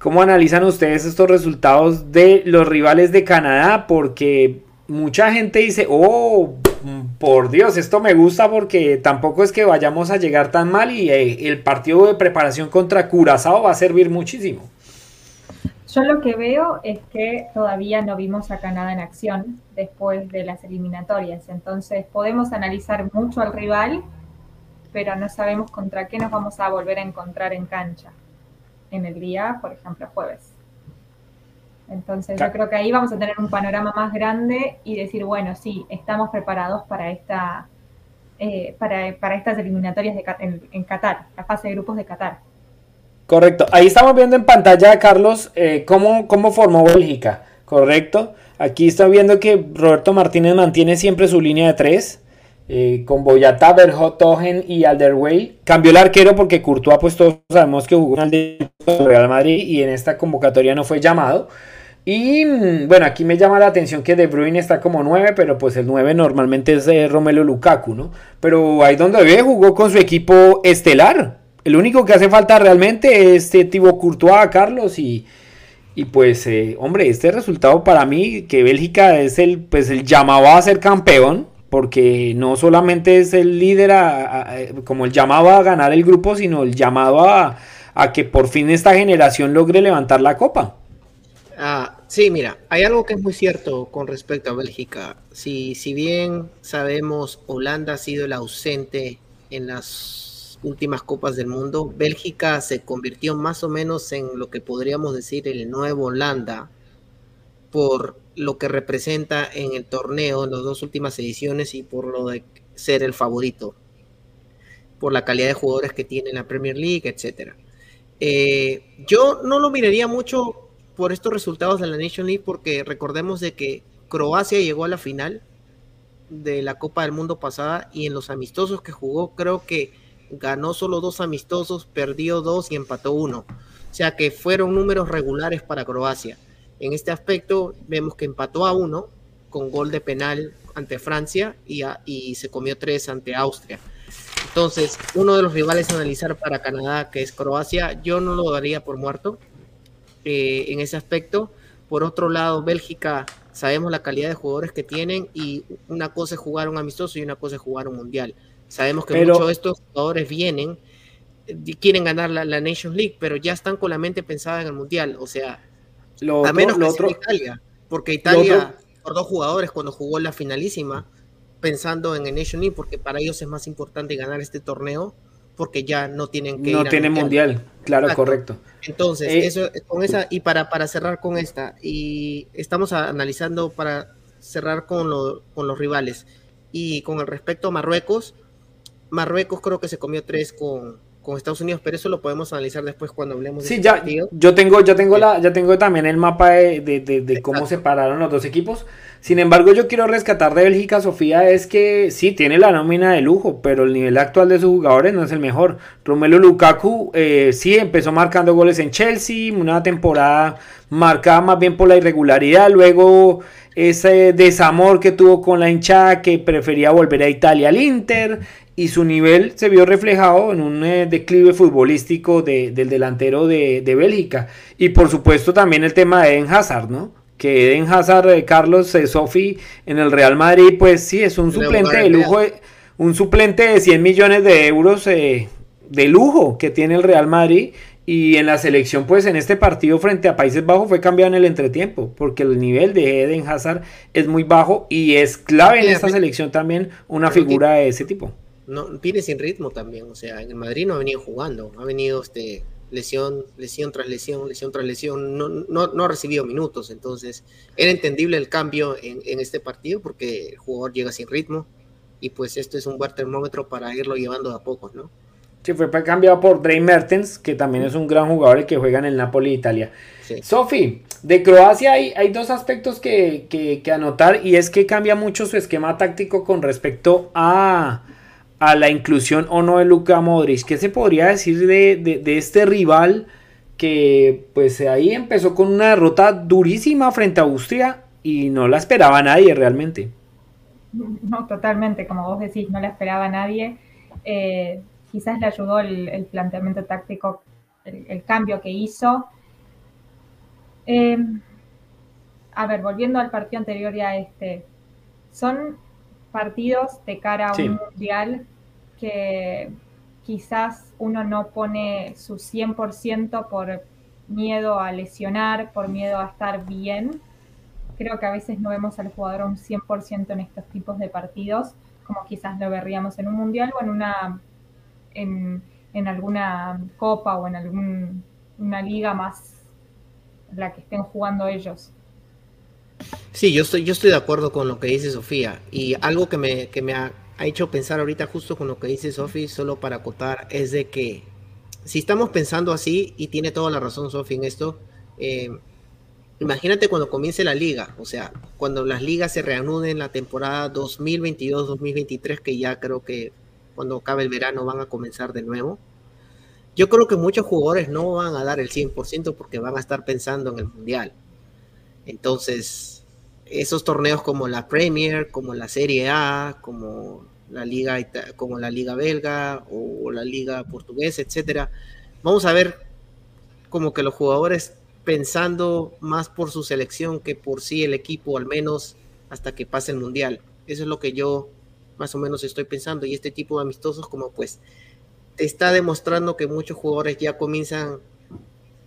¿Cómo analizan ustedes estos resultados de los rivales de Canadá? Porque mucha gente dice, oh, por Dios, esto me gusta porque tampoco es que vayamos a llegar tan mal y eh, el partido de preparación contra Curazao va a servir muchísimo. Yo lo que veo es que todavía no vimos a Canadá en acción después de las eliminatorias, entonces podemos analizar mucho al rival, pero no sabemos contra qué nos vamos a volver a encontrar en cancha en el día, por ejemplo, jueves. Entonces yo creo que ahí vamos a tener un panorama más grande y decir, bueno, sí, estamos preparados para esta eh, para, estas eliminatorias de, en, Qatar, la fase de grupos de Qatar. Correcto. Ahí estamos viendo en pantalla, Carlos, eh, cómo, cómo formó Bélgica. Correcto. Aquí está viendo que Roberto Martínez mantiene siempre su línea de tres. Eh, con Boyata, Berhotogen y Alderwey. Cambió el arquero porque Courtois, pues todos sabemos que jugó en el Real Madrid y en esta convocatoria no fue llamado. Y mm, bueno, aquí me llama la atención que De Bruyne está como 9, pero pues el 9 normalmente es de Romelu Lukaku, ¿no? Pero ahí donde ve jugó con su equipo estelar. El único que hace falta realmente es este Thibaut Courtois, Carlos, y, y pues, eh, hombre, este resultado para mí, que Bélgica es el, pues, el llamado a ser campeón, porque no solamente es el líder como el llamado a ganar el grupo, sino el llamado a, a que por fin esta generación logre levantar la copa. Ah, sí, mira, hay algo que es muy cierto con respecto a Bélgica. Si, si bien sabemos Holanda ha sido el ausente en las últimas Copas del Mundo, Bélgica se convirtió más o menos en lo que podríamos decir el nuevo Holanda por lo que representa en el torneo en las dos últimas ediciones y por lo de ser el favorito, por la calidad de jugadores que tiene en la Premier League, etcétera. Eh, yo no lo miraría mucho por estos resultados de la Nation League porque recordemos de que Croacia llegó a la final de la Copa del Mundo pasada y en los amistosos que jugó creo que ganó solo dos amistosos, perdió dos y empató uno. O sea que fueron números regulares para Croacia. En este aspecto vemos que empató a uno con gol de penal ante Francia y, y se comió tres ante Austria. Entonces, uno de los rivales a analizar para Canadá, que es Croacia, yo no lo daría por muerto eh, en ese aspecto. Por otro lado, Bélgica, sabemos la calidad de jugadores que tienen y una cosa es jugar un amistoso y una cosa es jugar un mundial. Sabemos que muchos de estos jugadores vienen, y quieren ganar la, Nations League, pero ya están con la mente pensada en el mundial. O sea, lo a menos que otro, Italia, porque Italia por dos jugadores cuando jugó la finalísima pensando en el Nation League porque para ellos es más importante ganar este torneo porque ya no tienen que no tienen mundial. claro correcto entonces eh, eso con esa y para para cerrar con esta y estamos analizando para cerrar con, con los rivales y con el respecto a Marruecos Marruecos creo que se comió tres con con Estados Unidos, pero eso lo podemos analizar después cuando hablemos de Sí, ya, yo tengo, yo tengo la, ya tengo también el mapa de, de, de, cómo separaron los dos equipos. Sin embargo, yo quiero rescatar de Bélgica, Sofía, es que sí, tiene la nómina de lujo, pero el nivel actual de sus jugadores no es el mejor. Romelu Lukaku eh, sí empezó marcando goles en Chelsea, una temporada marcada más bien por la irregularidad, luego ese desamor que tuvo con la hinchada que prefería volver a Italia al Inter y su nivel se vio reflejado en un eh, declive futbolístico del delantero de, Bélgica. Y por supuesto también el tema de Eden Hazard, ¿no? Que Eden Hazard, de eh, Carlos eh, Sofi, en el Real Madrid, pues sí, es un suplente de lujo, un suplente de 100 millones de euros de lujo que tiene el Real Madrid. Y en la selección, pues en este partido frente a Países Bajos fue cambiado en el entretiempo, porque el nivel de Eden Hazard es muy bajo y es clave en esta selección también una figura de ese tipo no viene sin ritmo también, o sea, en el Madrid no ha venido jugando, ha venido este lesión, lesión tras lesión, lesión tras lesión, no, no, no ha recibido minutos, entonces era entendible el cambio en, en, este partido porque el jugador llega sin ritmo y pues esto es un buen termómetro para irlo llevando a poco, ¿no? Sí, fue cambiado por Dre Mertens, que también es un gran jugador y que juega en el Napoli Italia. Sofi, de Croacia hay, hay dos aspectos que, que, que anotar y es que cambia mucho su esquema táctico con respecto a a la inclusión o no de Luka Modric. ¿Qué se podría decir de, este rival que pues ahí empezó con una derrota durísima frente a Austria y no la esperaba nadie realmente? No, totalmente, como vos decís, no la esperaba nadie. Eh, quizás le ayudó el, planteamiento táctico, el, cambio que hizo. Eh, a ver, volviendo al partido anterior y a este, son partidos de cara a un mundial que quizás uno no pone su 100% por miedo a lesionar, por miedo a estar bien. Creo que a veces no vemos al jugador un 100% en estos tipos de partidos, como quizás lo veríamos en un mundial o en una en, en alguna copa o en alguna liga más la que estén jugando ellos. Sí, yo estoy, yo estoy de acuerdo con lo que dice Sofía. Y algo que me, que me ha, hecho pensar ahorita justo con lo que dice Sofía, solo para acotar, es de que si estamos pensando así, y tiene toda la razón Sofía en esto, eh, imagínate cuando comience la liga, o sea, cuando las ligas se reanuden la temporada 2022-2023, que ya creo que cuando acabe el verano van a comenzar de nuevo. Yo creo que muchos jugadores no van a dar el 100% porque van a estar pensando en el mundial. Entonces, esos torneos como la Premier, como la Serie A, como la Liga, como la Liga Belga o la Liga Portuguesa, etcétera, vamos a ver como que los jugadores pensando más por su selección que por sí el equipo, al menos hasta que pase el mundial. Eso es lo que yo más o menos estoy pensando. Y este tipo de amistosos, como pues, está demostrando que muchos jugadores ya comienzan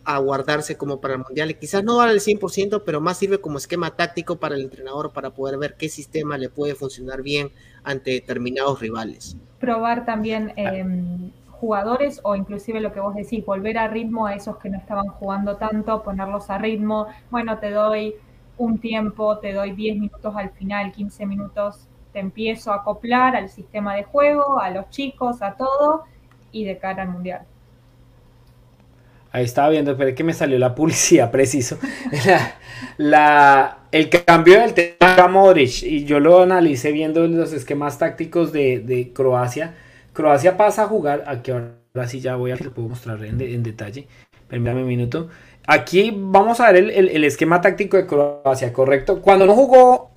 a guardarse como para el mundial. Y quizás no vale el 100%, pero más sirve como esquema táctico para el entrenador para poder ver qué sistema le puede funcionar bien ante determinados rivales. Probar también em, jugadores o inclusive lo que vos decís, volver a ritmo a esos que no estaban jugando tanto, ponerlos a ritmo, bueno, te doy un tiempo, te doy 10 minutos al final, 15 minutos, te empiezo a acoplar al sistema de juego, a los chicos, a todo y de cara al mundial. Ahí estaba viendo, pero que me salió la publicidad [LAUGHS] preciso. La, el cambio del tema Modric, y yo lo analicé viendo los esquemas tácticos de, Croacia. Croacia pasa a jugar, aquí ahora sí ya voy a, puedo mostrar en, en detalle. Permítame un minuto. Aquí vamos a ver el, esquema táctico de Croacia, ¿correcto? Cuando no jugó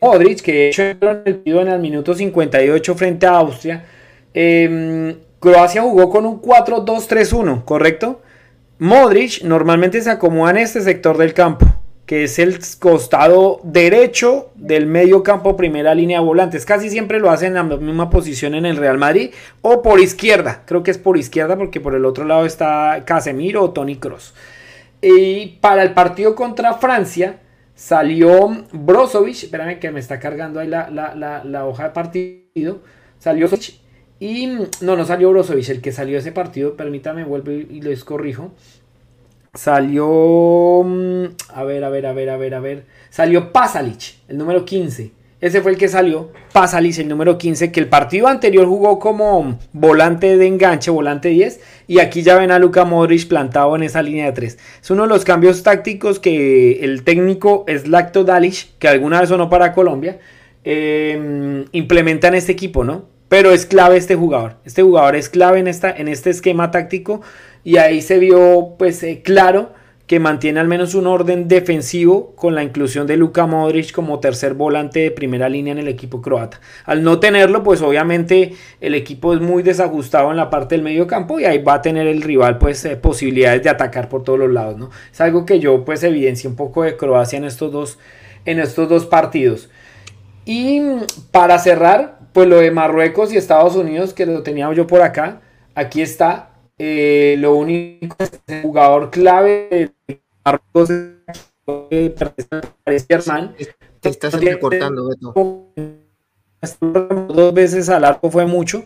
Modric, que hecho en el en el minuto 58 frente a Austria, em, Croacia jugó con un 4-2-3-1, ¿correcto? Modric normalmente se acomoda en este sector del campo, que es el costado derecho del medio campo, primera línea de volantes. Casi siempre lo hacen en la misma posición en el Real Madrid o por izquierda. Creo que es por izquierda porque por el otro lado está Casemiro o Tony Cross. Y para el partido contra Francia salió Brozovic. Espérame que me está cargando ahí la, la hoja de partido. Salió y no, no salió Brozovic, el que salió ese partido, permítame, vuelvo y les corrijo. Salió. Mm, a ver, a ver, a ver, a ver, a ver. Salió Pasalic, el número 15. Ese fue el que salió. Pasalic, el número 15, que el partido anterior jugó como volante de enganche, volante 10. Y aquí ya ven a Luka Modric plantado en esa línea de 3. Es uno de los cambios tácticos que el técnico Slacto Dalic, que alguna vez sonó para Colombia, eh, implementa en este equipo, ¿no? Pero es clave este jugador. Este jugador es clave en, esta, en este esquema táctico. Y ahí se vio pues eh, claro que mantiene al menos un orden defensivo con la inclusión de Luka Modric como tercer volante de primera línea en el equipo croata. Al no tenerlo, pues obviamente el equipo es muy desajustado en la parte del medio campo y ahí va a tener el rival pues eh, posibilidades de atacar por todos los lados, ¿no? Es algo que yo pues evidencié un poco de Croacia en estos dos, en estos dos partidos. Y para cerrar, pues lo de Marruecos y Estados Unidos, que lo teníamos yo por acá, aquí está. Eh, lo único es el jugador clave Marruecos es Te estás recortando, Beto. Dos veces al arco fue mucho.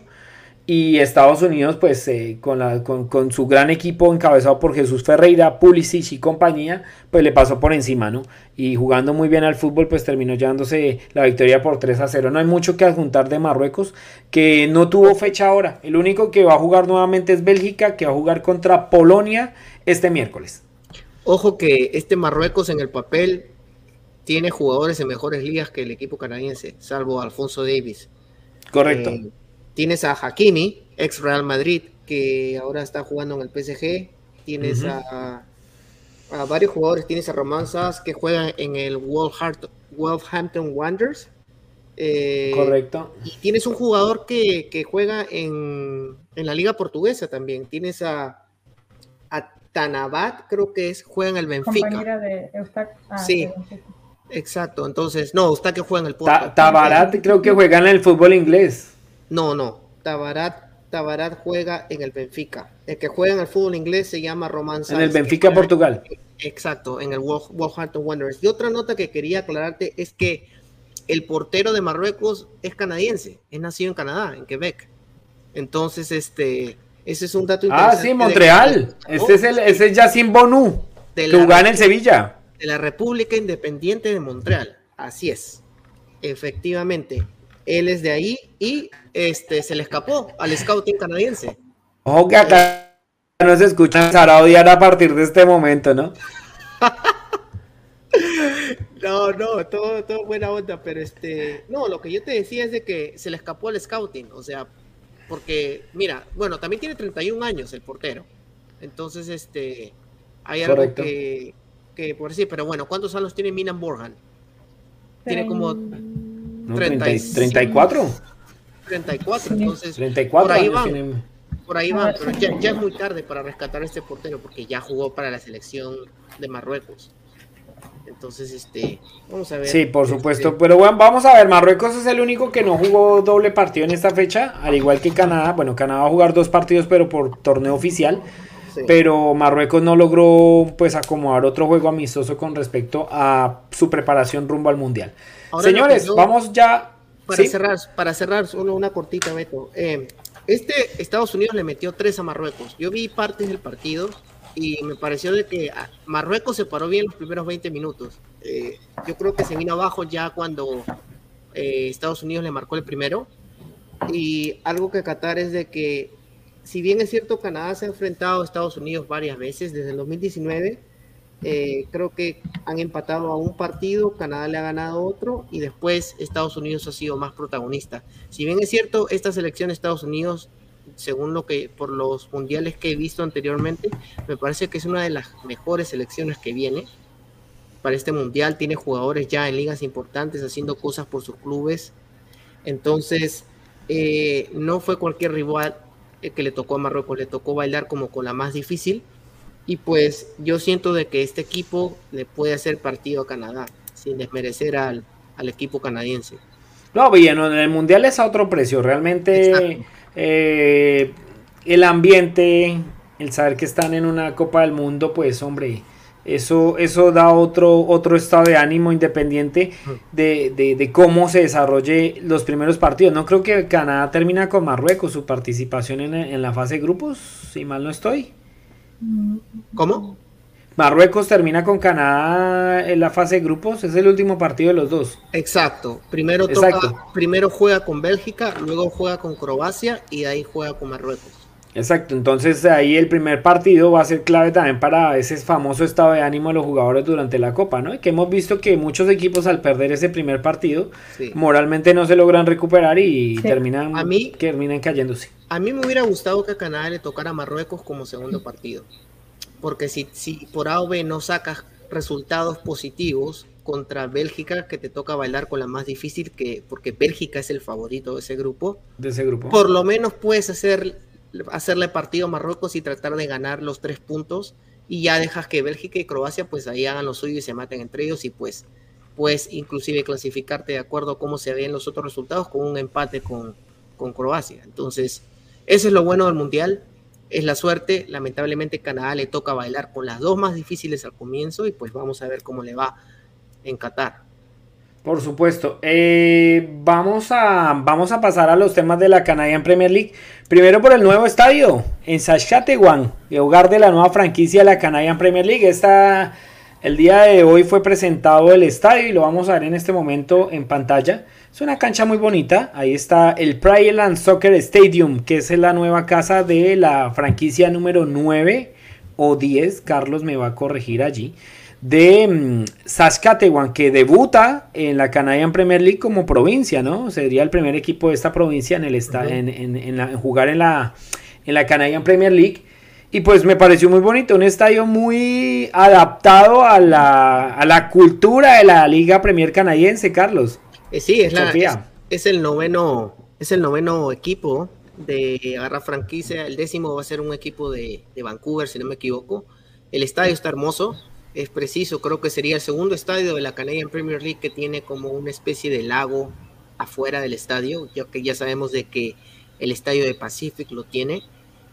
Y Estados Unidos, pues eh, con, la, con, su gran equipo encabezado por Jesús Ferreira, Pulisic y compañía, pues le pasó por encima, ¿no? Y jugando muy bien al fútbol, pues terminó llevándose la victoria por 3 a 0. No hay mucho que adjuntar de Marruecos, que no tuvo fecha ahora. El único que va a jugar nuevamente es Bélgica, que va a jugar contra Polonia este miércoles. Ojo que este Marruecos en el papel tiene jugadores en mejores ligas que el equipo canadiense, salvo Alfonso Davis. Correcto. Eh, Tienes a Hakimi, ex Real Madrid, que ahora está jugando en el PSG. Tienes a, varios jugadores. Tienes a Romanzas que juega en el Wolverhampton Wanderers. Eh, Correcto. Y tienes un jugador que, juega en, la Liga Portuguesa también. Tienes a, a Tanabat, creo que es, juega en el Benfica. de ah, sí. Exacto, entonces, no, que juega en el Porto. Tabarat creo que juega en el fútbol inglés. No, no. Tabarat, Tabarat juega en el Benfica. El que juega en el fútbol inglés se llama Román En el Benfica, Portugal. Exacto, en el Wolverhampton Wanderers. Y otra nota que quería aclararte es que el portero de Marruecos es canadiense, es nacido en Canadá, en Quebec. Entonces, este, ese es un dato ah, interesante. Ah, sí, Montreal. Este es el, ese es Yacine Bonu, que juega en el Sevilla. De la República Independiente de Montreal. Así es. Efectivamente. Él es de ahí y este, se le escapó al scouting canadiense. Ojo que acá no se escucha a odiar a partir de este momento, ¿no? [LAUGHS] no, no, todo, todo buena onda, pero este, no, lo que yo te decía es de que se le escapó al scouting, o sea, porque, mira, bueno, también tiene 31 años el portero, entonces, este, hay algo que, que, por decir, pero bueno, ¿cuántos años tiene Minan Borjan? Tiene como 34. 34, entonces 34 por ahí van. Por ahí van, pero ya, es muy tarde para rescatar a este portero porque ya jugó para la selección de Marruecos. Entonces, este, vamos a ver. Sí, por este, supuesto. Pero bueno, vamos a ver. Marruecos es el único que no jugó doble partido en esta fecha, al igual que Canadá. Bueno, Canadá va a jugar dos partidos, pero por torneo oficial. Pero Marruecos no logró pues acomodar otro juego amistoso con respecto a su preparación rumbo al mundial. Señores, vamos ya. Para cerrar, para cerrar, solo una cortita, Beto. Eh, Este Estados Unidos le metió tres a Marruecos. Yo vi partes del partido y me pareció de que ah, Marruecos se paró bien los primeros 20 minutos. Eh, yo creo que se vino abajo ya cuando eh, Estados Unidos le marcó el primero. Y algo que Qatar es de que, si bien es cierto, Canadá se ha enfrentado a Estados Unidos varias veces desde el 2019, eh, creo que han empatado a un partido, Canadá le ha ganado otro y después Estados Unidos ha sido más protagonista. Si bien es cierto, esta selección de Estados Unidos según lo que por los mundiales que he visto anteriormente, me parece que es una de las mejores selecciones que viene para este mundial. Tiene jugadores ya en ligas importantes haciendo cosas por sus clubes. Entonces, eh, no fue cualquier rival que le tocó a Marruecos, le tocó bailar como con la más difícil. Y pues yo siento de que este equipo le puede hacer partido a Canadá, sin desmerecer al, equipo canadiense. No, bien, en el mundial es a otro precio. Realmente eh, el ambiente, el saber que están en una Copa del Mundo, pues hombre, eso, eso da otro, otro estado de ánimo independiente de, de, cómo se desarrolle los primeros partidos. No creo que Canadá termina con Marruecos su participación en, en la fase de grupos, si mal no estoy. ¿Cómo? Marruecos termina con Canadá en la fase de grupos, es el último partido de los dos. Exacto. Primero, Toca, primero juega con Bélgica, luego juega con Croacia y ahí juega con Marruecos. Exacto, entonces ahí el primer partido va a ser clave también para ese famoso estado de ánimo de los jugadores durante la Copa, ¿no? Y que hemos visto que muchos equipos al perder ese primer partido moralmente no se logran recuperar y terminan, a mí, terminan cayéndose. A mí me hubiera gustado que a Canadá le tocara a Marruecos como segundo partido porque si, si por A o B no sacas resultados positivos contra Bélgica, que te toca bailar con la más difícil, que porque Bélgica es el favorito de ese grupo, de ese grupo. por lo menos puedes hacer, hacerle partido a Marruecos y tratar de ganar los tres puntos y ya dejas que Bélgica y Croacia pues ahí hagan lo suyo y se maten entre ellos y pues puedes inclusive clasificarte de acuerdo a cómo se ven los otros resultados con un empate con, con Croacia. Entonces, eso es lo bueno del Mundial es la suerte. Lamentablemente Canadá le toca bailar con las dos más difíciles al comienzo y pues vamos a ver cómo le va en Qatar. Por supuesto. Eh, vamos, a, vamos a pasar a los temas de la Canadian Premier League. Primero por el nuevo estadio en Saskatchewan, hogar de la nueva franquicia de la Canadian Premier League. Esta, el día de hoy fue presentado el estadio y lo vamos a ver en este momento en pantalla. Es una cancha muy bonita. Ahí está el Prairie Soccer Stadium, que es la nueva casa de la franquicia número 9 o 10. Carlos me va a corregir allí. De mm, Saskatchewan, que debuta en la Canadian Premier League como provincia, ¿no? Sería el primer equipo de esta provincia en, el en, jugar en la, en la Canadian Premier League. Y pues me pareció muy bonito, un estadio muy adaptado a la, a la cultura de la Liga Premier Canadiense, Carlos. Eh, sí, es, la, es, el noveno, es el noveno equipo de Agarra Franquicia. El décimo va a ser un equipo de, Vancouver, si no me equivoco. El estadio está hermoso, es preciso. Creo que sería el segundo estadio de la Canadian Premier League que tiene como una especie de lago afuera del estadio, ya que ya sabemos de que el estadio de Pacific lo tiene.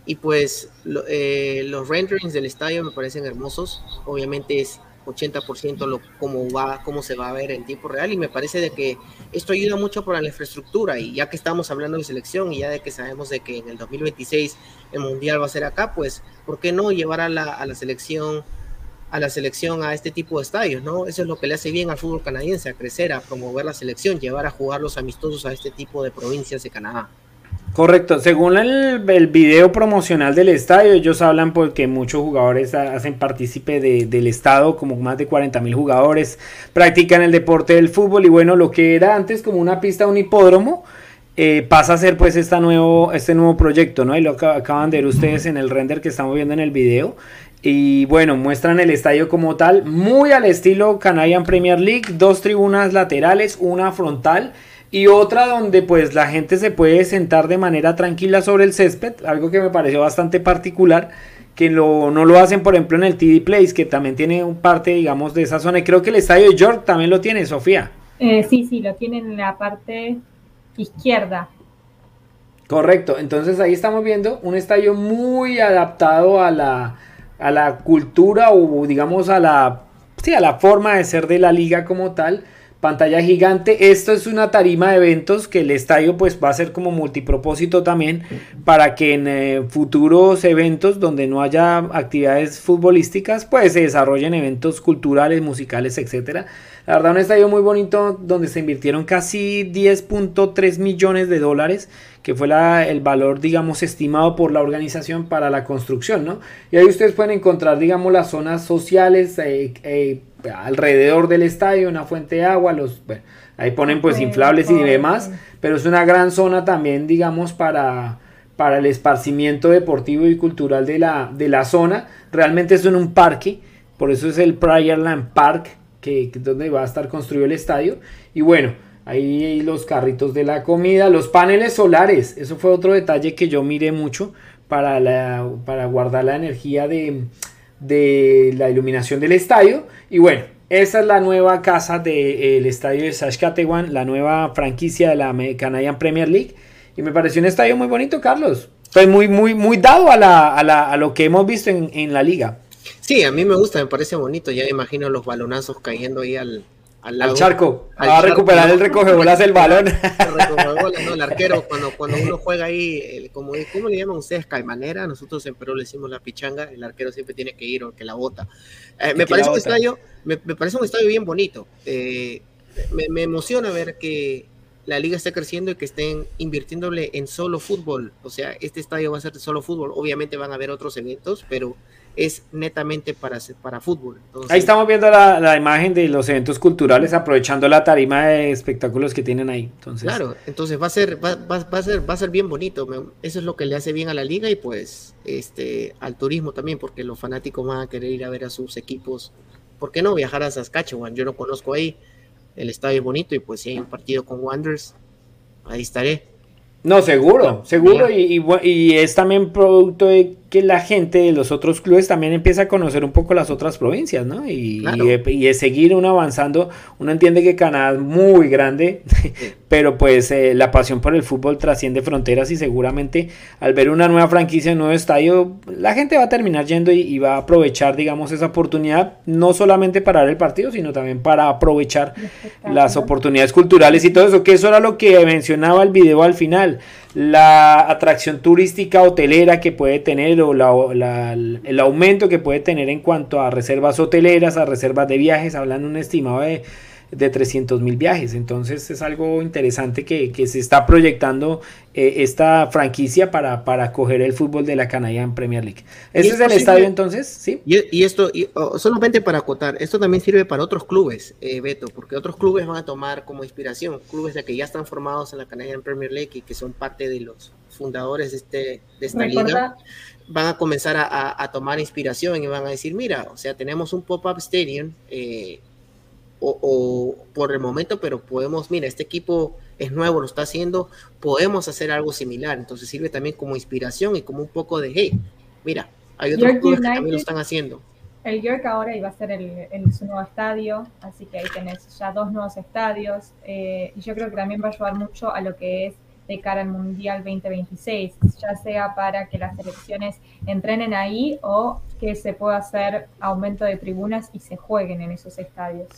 Y pues eh, los renderings del estadio me parecen hermosos. Obviamente es 80% lo, cómo, va, cómo se va a ver en tiempo real y me parece de que esto ayuda mucho para la infraestructura y ya que estamos hablando de selección y ya de que sabemos de que en el 2026 el mundial va a ser acá, pues ¿por qué no llevar a la, a la selección a la selección a este tipo de estadios, ¿no? Eso es lo que le hace bien al fútbol canadiense, a crecer, a promover la selección, llevar a jugar los amistosos a este tipo de provincias de Canadá. Correcto, según el, video promocional del estadio, ellos hablan porque muchos jugadores hacen partícipe del estado, como más de 40 mil jugadores, practican el deporte del fútbol y bueno, lo que era antes como una pista, un hipódromo, eh, pasa a ser pues esta este nuevo proyecto, ¿no? Y lo acaban de ver ustedes en el render que estamos viendo en el video. Y bueno, muestran el estadio como tal, muy al estilo Canadian Premier League, dos tribunas laterales, una frontal y otra donde pues la gente se puede sentar de manera tranquila sobre el césped, algo que me pareció bastante particular, que no lo hacen por ejemplo en el TD Place, que también tiene un parte digamos de esa zona, y creo que el estadio de York también lo tiene, Sofía. Eh, sí, sí, lo tiene en la parte izquierda. Correcto, entonces ahí estamos viendo un estadio muy adaptado a la, a la cultura o digamos a la, sí, a la forma de ser de la liga como tal pantalla gigante. Esto es una tarima de eventos que el estadio pues va a ser como multipropósito también para que en eh, futuros eventos donde no haya actividades futbolísticas pues se desarrollen eventos culturales, musicales, etcétera. La verdad un estadio muy bonito donde se invirtieron casi 10.3 millones de dólares que fue el valor, digamos, estimado por la organización para la construcción, ¿no? Y ahí ustedes pueden encontrar, digamos, las zonas sociales eh, eh, alrededor del estadio, una fuente de agua, los, ahí ponen pues inflables y demás, pero es una gran zona también, digamos, para, para el esparcimiento deportivo y cultural de la, de la zona. Realmente es en un parque, por eso es el Pryorland Park, que, que donde va a estar construido el estadio. Y bueno, Ahí los carritos de la comida, los paneles solares. Eso fue otro detalle que yo miré mucho para, la, para guardar la energía de, de, la iluminación del estadio. Y bueno, esa es la nueva casa del estadio de Saskatchewan, la nueva franquicia de la Canadian Premier League. Y me pareció un estadio muy bonito, Carlos. Fue muy, muy, muy dado a, la, a, la, a lo que hemos visto en, en la liga. Sí, a mí me gusta, me parece bonito. Ya imagino los balonazos cayendo ahí al, al, charco. va a recuperar el recoge bolas el balón. El, arquero, cuando, cuando uno juega ahí, como, ¿cómo le llaman ustedes? Calmanera. Nosotros en Perú le decimos la pichanga. El arquero siempre tiene que ir o que la bota. Eh, me, parece un estadio, me, parece un estadio bien bonito. Eh, me, me emociona ver que la liga esté creciendo y que estén invirtiéndole en solo fútbol. O sea, este estadio va a ser de solo fútbol. Obviamente van a haber otros eventos, pero es netamente para, para fútbol. ahí estamos viendo la, imagen de los eventos culturales, aprovechando la tarima de espectáculos que tienen ahí. Entonces... Claro, entonces va a ser, va, a ser, va a ser bien bonito. Eso es lo que le hace bien a la liga y pues este al turismo también, porque los fanáticos van a querer ir a ver a sus equipos. ¿Por qué no viajar a Saskatchewan? Yo no conozco ahí. El estadio es bonito y pues si hay un partido con Wanderers, ahí estaré. No, seguro, seguro. Y, y, es también producto de que la gente de los otros clubes también empieza a conocer un poco las otras provincias, ¿no? Y, y, es seguir uno avanzando. Uno entiende que Canadá es muy grande, [LAUGHS] pero pues eh, la pasión por el fútbol trasciende fronteras y seguramente al ver una nueva franquicia, un nuevo estadio, la gente va a terminar yendo y, va a aprovechar, digamos, esa oportunidad, no solamente para ver el partido, sino también para aprovechar las oportunidades culturales y todo eso, que eso era lo que mencionaba el video al final la atracción turística hotelera que puede tener o el aumento que puede tener en cuanto a reservas hoteleras, a reservas de viajes, hablando un estimado de de 300 mil viajes. Entonces es algo interesante que, se está proyectando eh, esta franquicia para, para coger el fútbol de la Canadian Premier League. ¿Ese es, el estadio entonces? Sí. Y, esto, oh, solamente para acotar, esto también sirve para otros clubes, eh, Beto, porque otros clubes van a tomar como inspiración, clubes de que ya están formados en la Canadian Premier League y que son parte de los fundadores de, este, de esta liga van a comenzar a, tomar inspiración y van a decir, mira, o sea, tenemos un pop-up stadium eh, o, por el momento, pero podemos, mira, este equipo es nuevo, lo está haciendo, podemos hacer algo similar. Entonces sirve también como inspiración y como un poco de, hey, mira, hay otros clubes que también lo están haciendo. El York ahora iba a ser el, su nuevo estadio, así que ahí tenés ya dos nuevos estadios. Eh, y yo creo que también va a ayudar mucho a lo que es de cara al Mundial 2026, ya sea para que las selecciones entrenen ahí o que se pueda hacer aumento de tribunas y se jueguen en esos estadios.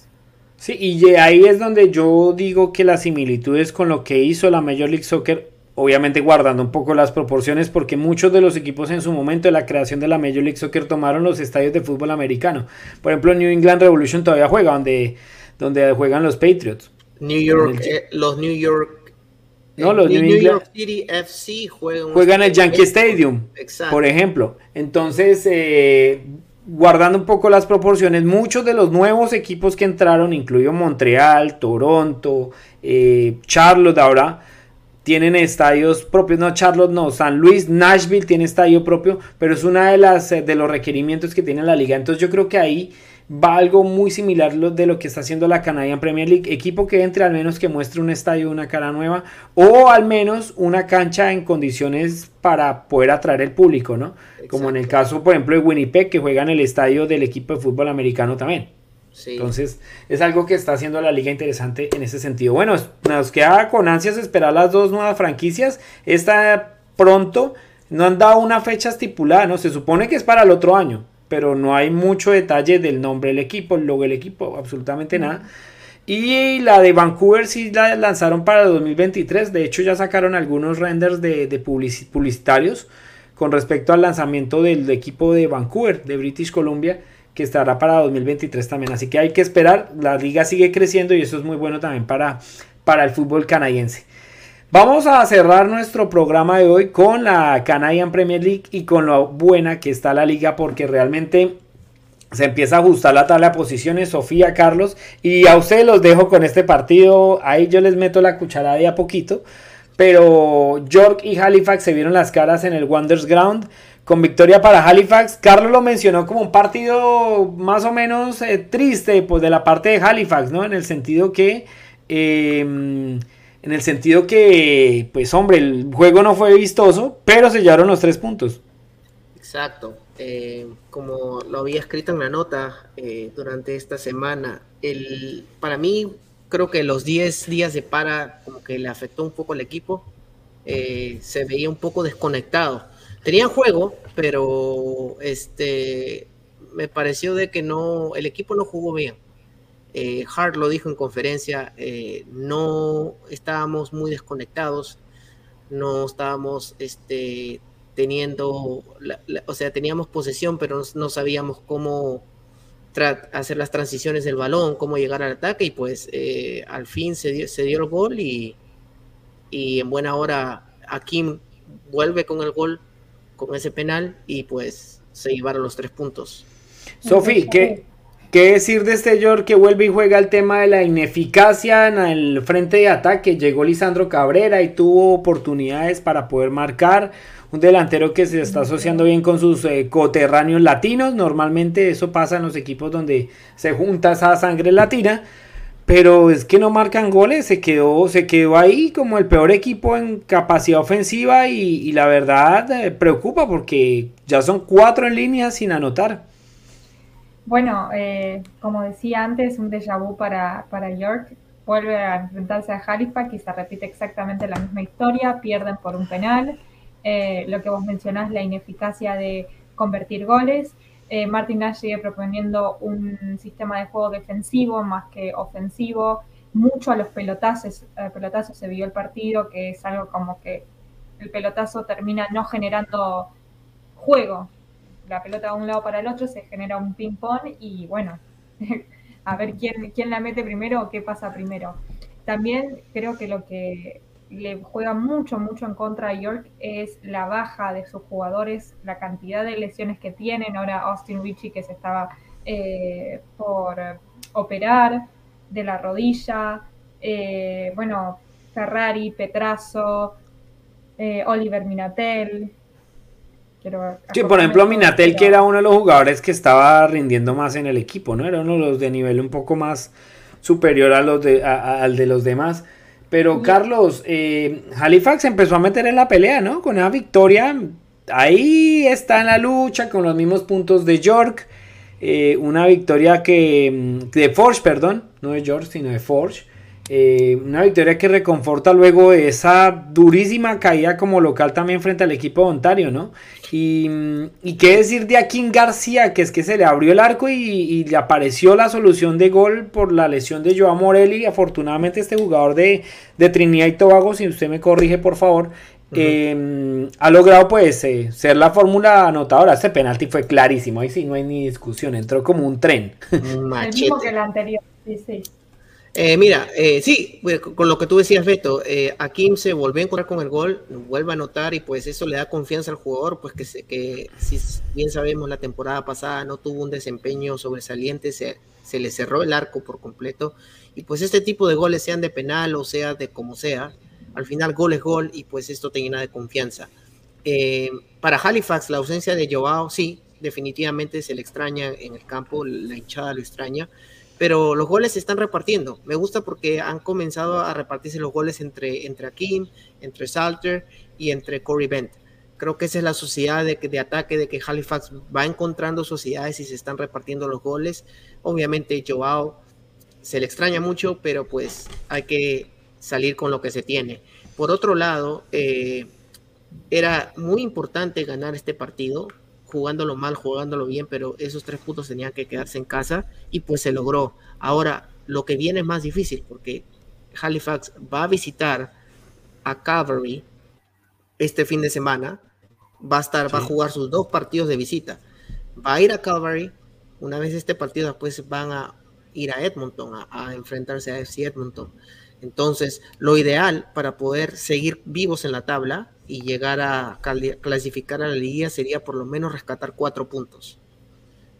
Sí, y ahí es donde yo digo que las similitudes con lo que hizo la Major League Soccer, obviamente guardando un poco las proporciones, porque muchos de los equipos en su momento de la creación de la Major League Soccer tomaron los estadios de fútbol americano. Por ejemplo, New England Revolution todavía juega, donde, donde juegan los Patriots. New York, eh, los New York no, los New, York City FC juegan, juegan el Yankee Stadium, por ejemplo. Entonces, eh, guardando un poco las proporciones, muchos de los nuevos equipos que entraron, incluido Montreal, Toronto, eh, Charlotte ahora, tienen estadios propios, no Charlotte, no, San Luis, Nashville tiene estadio propio, pero es una de las eh, de los requerimientos que tiene la liga. Entonces yo creo que ahí va algo muy similar de lo que está haciendo la Canadian Premier League. Equipo que entre al menos que muestre un estadio, una cara nueva o al menos una cancha en condiciones para poder atraer el público, ¿no? Como en el caso, por ejemplo, de Winnipeg que juega en el estadio del equipo de fútbol americano también. Entonces es algo que está haciendo la liga interesante en ese sentido. Bueno, nos queda con ansias esperar las dos nuevas franquicias. Esta pronto no han dado una fecha estipulada, ¿no? Se supone que es para el otro año pero no hay mucho detalle del nombre del equipo, el logo del equipo, absolutamente nada. Y la de Vancouver sí la lanzaron para 2023. De hecho, ya sacaron algunos renders de, publicitarios con respecto al lanzamiento del equipo de Vancouver, de British Columbia, que estará para 2023 también. Así que hay que esperar. La liga sigue creciendo y eso es muy bueno también para, para el fútbol canadiense. Vamos a cerrar nuestro programa de hoy con la Canadian Premier League y con lo buena que está la liga porque realmente se empieza a ajustar la tabla de posiciones, Sofía, Carlos, y a ustedes los dejo con este partido, ahí yo les meto la cucharada de a poquito, pero York y Halifax se vieron las caras en el Wonders Ground, con victoria para Halifax, Carlos lo mencionó como un partido más o menos eh, triste, pues de la parte de Halifax, ¿no? En el sentido que... Em, en el sentido que, pues hombre, el juego no fue vistoso, pero se llevaron los tres puntos. Exacto. Eh, como lo había escrito en la nota eh, durante esta semana, el, para mí creo que los 10 días de para como que le afectó un poco al equipo. Eh, se veía un poco desconectado. Tenía juego, pero este me pareció de que no, el equipo no jugó bien. Hart lo dijo en conferencia, no estábamos muy desconectados, no estábamos este, teniendo, o sea, teníamos posesión, pero no, sabíamos cómo hacer las transiciones del balón, cómo llegar al ataque y pues eh, al fin se dio, el gol y, y en buena hora Akim vuelve con el gol, con ese penal y pues se llevaron los tres puntos. Sofi, ¿qué, ¿qué decir de este York que vuelve y juega el tema de la ineficacia en el frente de ataque? Llegó Lisandro Cabrera y tuvo oportunidades para poder marcar un delantero que se está asociando bien con sus eh, coterráneos latinos. Normalmente eso pasa en los equipos donde se junta esa sangre latina. Pero es que no marcan goles, se quedó, se quedó ahí como el peor equipo en capacidad ofensiva y, la verdad eh, preocupa porque ya son cuatro en línea sin anotar. Bueno, eh, como decía antes, un déjà vu para, para York. Vuelve a enfrentarse a Halifax y se repite exactamente la misma historia. Pierden por un penal. Eh, lo que vos mencionás, la ineficacia de convertir goles. Eh, Martin Nash sigue proponiendo un sistema de juego defensivo más que ofensivo, mucho a los pelotazos, pelotazos se vio el partido, que es algo como que el pelotazo termina no generando juego. La pelota de un lado para el otro se genera un ping-pong y bueno, [LAUGHS] a ver quién, quién la mete primero o qué pasa primero. También creo que lo que le juega mucho, mucho en contra a York es la baja de sus jugadores, la cantidad de lesiones que tienen. Ahora Austin Ritchie que se estaba eh, por operar de la rodilla. Eh, bueno, Ferrari, Petrazo, eh, Oliver Minatel. Sí, por ejemplo, Minatel, que era uno de los jugadores que estaba rindiendo más en el equipo, ¿no? Era uno de los de nivel un poco más superior a los de, al de los demás. Pero Carlos, eh, Halifax empezó a meter en la pelea, ¿no? Con una victoria. Ahí está en la lucha con los mismos puntos de York. Eh, una victoria que. Mm, de Forge, perdón. No de York, sino de Forge. Eh, una victoria que reconforta luego esa durísima caída como local también frente al equipo de Ontario, ¿no? Y, y qué decir de Akin García, que es que se le abrió el arco y, le apareció la solución de gol por la lesión de Joao Morelli. Afortunadamente este jugador de, de Trinidad y Tobago, si usted me corrige por favor, eh, ha logrado pues eh, ser la fórmula anotadora. Este penalti fue clarísimo, ahí sí no hay ni discusión, entró como un tren. [LAUGHS] El mismo que el anterior, sí, sí. Eh, mira, eh, sí, pues, con lo que tú decías, Beto, eh, Akim se volvió a encontrar con el gol, vuelve a anotar y pues eso le da confianza al jugador, pues que, se, que si bien sabemos la temporada pasada no tuvo un desempeño sobresaliente, se, le cerró el arco por completo y pues este tipo de goles, sean de penal o sea de como sea, al final gol es gol y pues esto te llena de confianza. Eh, para Halifax la ausencia de Joao, sí, definitivamente se le extraña en el campo, la hinchada lo extraña pero los goles se están repartiendo. Me gusta porque han comenzado a repartirse los goles entre, entre Akim, entre Salter y entre Corey Bent. Creo que esa es la sociedad de, de ataque, de que Halifax va encontrando sociedades y se están repartiendo los goles. Obviamente Joao se le extraña mucho, pero pues hay que salir con lo que se tiene. Por otro lado, eh, era muy importante ganar este partido jugándolo mal, jugándolo bien, pero esos tres puntos tenían que quedarse en casa y pues se logró. Ahora, lo que viene es más difícil porque Halifax va a visitar a Cavalry este fin de semana. Va a estar, va a jugar sus dos partidos de visita. Va a ir a Calvary. Una vez este partido, después van a ir a Edmonton a, enfrentarse a FC Edmonton. Entonces, lo ideal para poder seguir vivos en la tabla y llegar a clasificar a la liga sería por lo menos rescatar cuatro puntos.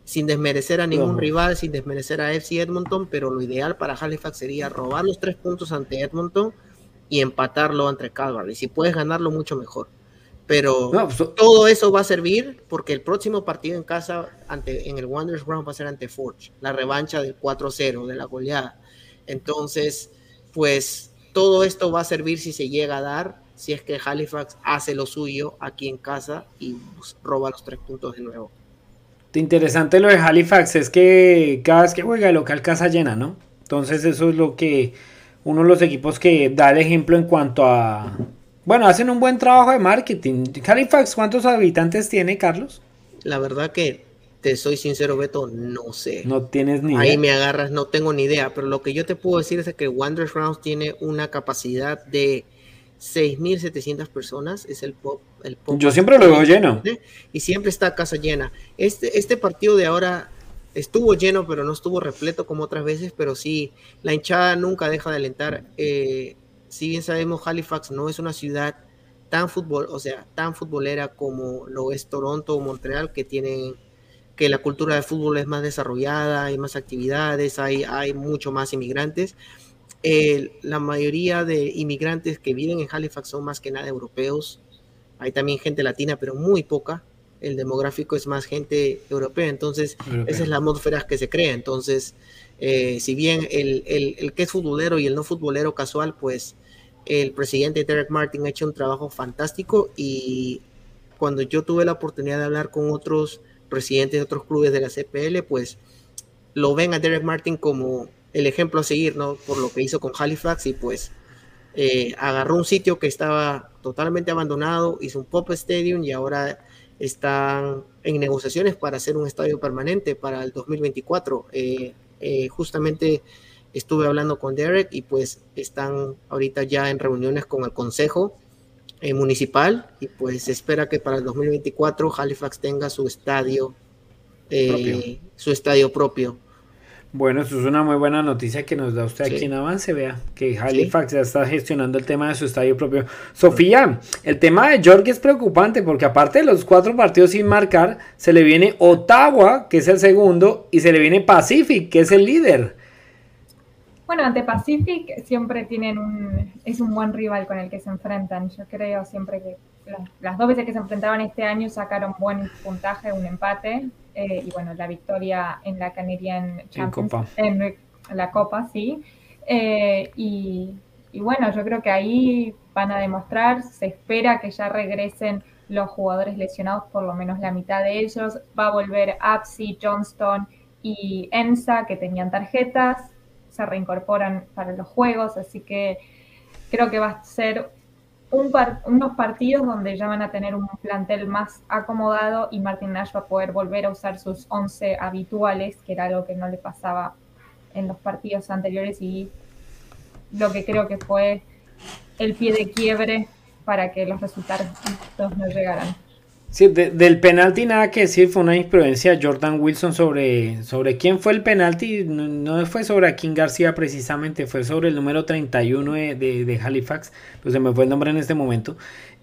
Sin desmerecer a ningún rival, sin desmerecer a FC Edmonton, pero lo ideal para Halifax sería robar los tres puntos ante Edmonton y empatarlo ante Calvary. Si puedes ganarlo, mucho mejor. Pero pues, todo eso va a servir porque el próximo partido en casa ante, en el Wanderers Ground va a ser ante Forge, la revancha del 4-0, de la goleada. Entonces, pues todo esto va a servir si se llega a dar, si es que Halifax hace lo suyo aquí en casa y pues, roba los tres puntos de nuevo. interesante lo de Halifax es que cada vez que juega el local casa llena, ¿no? Entonces eso es lo que uno de los equipos que da el ejemplo en cuanto a... Bueno, hacen un buen trabajo de marketing. Halifax, ¿cuántos habitantes tiene, Carlos? La verdad que te soy sincero, Beto, no sé. No tienes ni idea. Ahí me agarras, no tengo ni idea, pero lo que yo te puedo decir es que Wanderers Rounds tiene una capacidad de 6.700 personas, es el pop. El yo siempre lo veo lleno. Y siempre está casa llena. Este, este partido de ahora estuvo lleno, pero no estuvo repleto como otras veces, pero sí, la hinchada nunca deja de alentar. Eh, si bien sabemos, Halifax no es una ciudad tan fútbol, o sea, tan futbolera como lo es Toronto o Montreal, que tienen que la cultura de fútbol es más desarrollada, hay más actividades, hay, hay mucho más inmigrantes. la mayoría de inmigrantes que viven en Halifax son más que nada europeos. Hay también gente latina, pero muy poca el demográfico es más gente europea, entonces esa es la atmósfera que se crea. Entonces, eh, si bien el, el, que es futbolero y el no futbolero casual, pues el presidente Derek Martin ha hecho un trabajo fantástico y cuando yo tuve la oportunidad de hablar con otros presidentes de otros clubes de la CPL, pues lo ven a Derek Martin como el ejemplo a seguir, ¿no? Por lo que hizo con Halifax y pues eh, agarró un sitio que estaba totalmente abandonado, hizo un pop stadium y ahora están en negociaciones para hacer un estadio permanente para el 2024. Eh, eh, justamente estuve hablando con Derek y pues están ahorita ya en reuniones con el Consejo eh, Municipal y pues se espera que para el 2024 Halifax tenga su estadio, su estadio propio. Bueno, eso es una muy buena noticia que nos da usted aquí en Avance, vea, que Halifax ya está gestionando el tema de su estadio propio. Sofía, el tema de York es preocupante porque aparte de los cuatro partidos sin marcar, se le viene Ottawa, que es el segundo, y se le viene Pacific, que es el líder. Bueno, ante Pacific siempre tienen un, es un buen rival con el que se enfrentan. Yo creo siempre que las dos veces que se enfrentaban este año sacaron buen puntaje, un empate. Eh, y bueno, la victoria en la Canadian Champions, en, la Copa, sí. Eh, y, bueno, yo creo que ahí van a demostrar, se espera que ya regresen los jugadores lesionados, por lo menos la mitad de ellos. Va a volver Apsi, Johnston y Ensa, que tenían tarjetas, se reincorporan para los juegos, así que creo que va a ser unos partidos donde ya van a tener un plantel más acomodado y Martin Nash va a poder volver a usar sus 11 habituales, que era algo que no le pasaba en los partidos anteriores y lo que creo que fue el pie de quiebre para que los resultados no llegaran. Sí, del penalti nada que decir, fue una imprudencia Jordan Wilson sobre, sobre quién fue el penalti, no, fue sobre Akin García precisamente, fue sobre el número 31 de, de, de, Halifax, pues se me fue el nombre en este momento.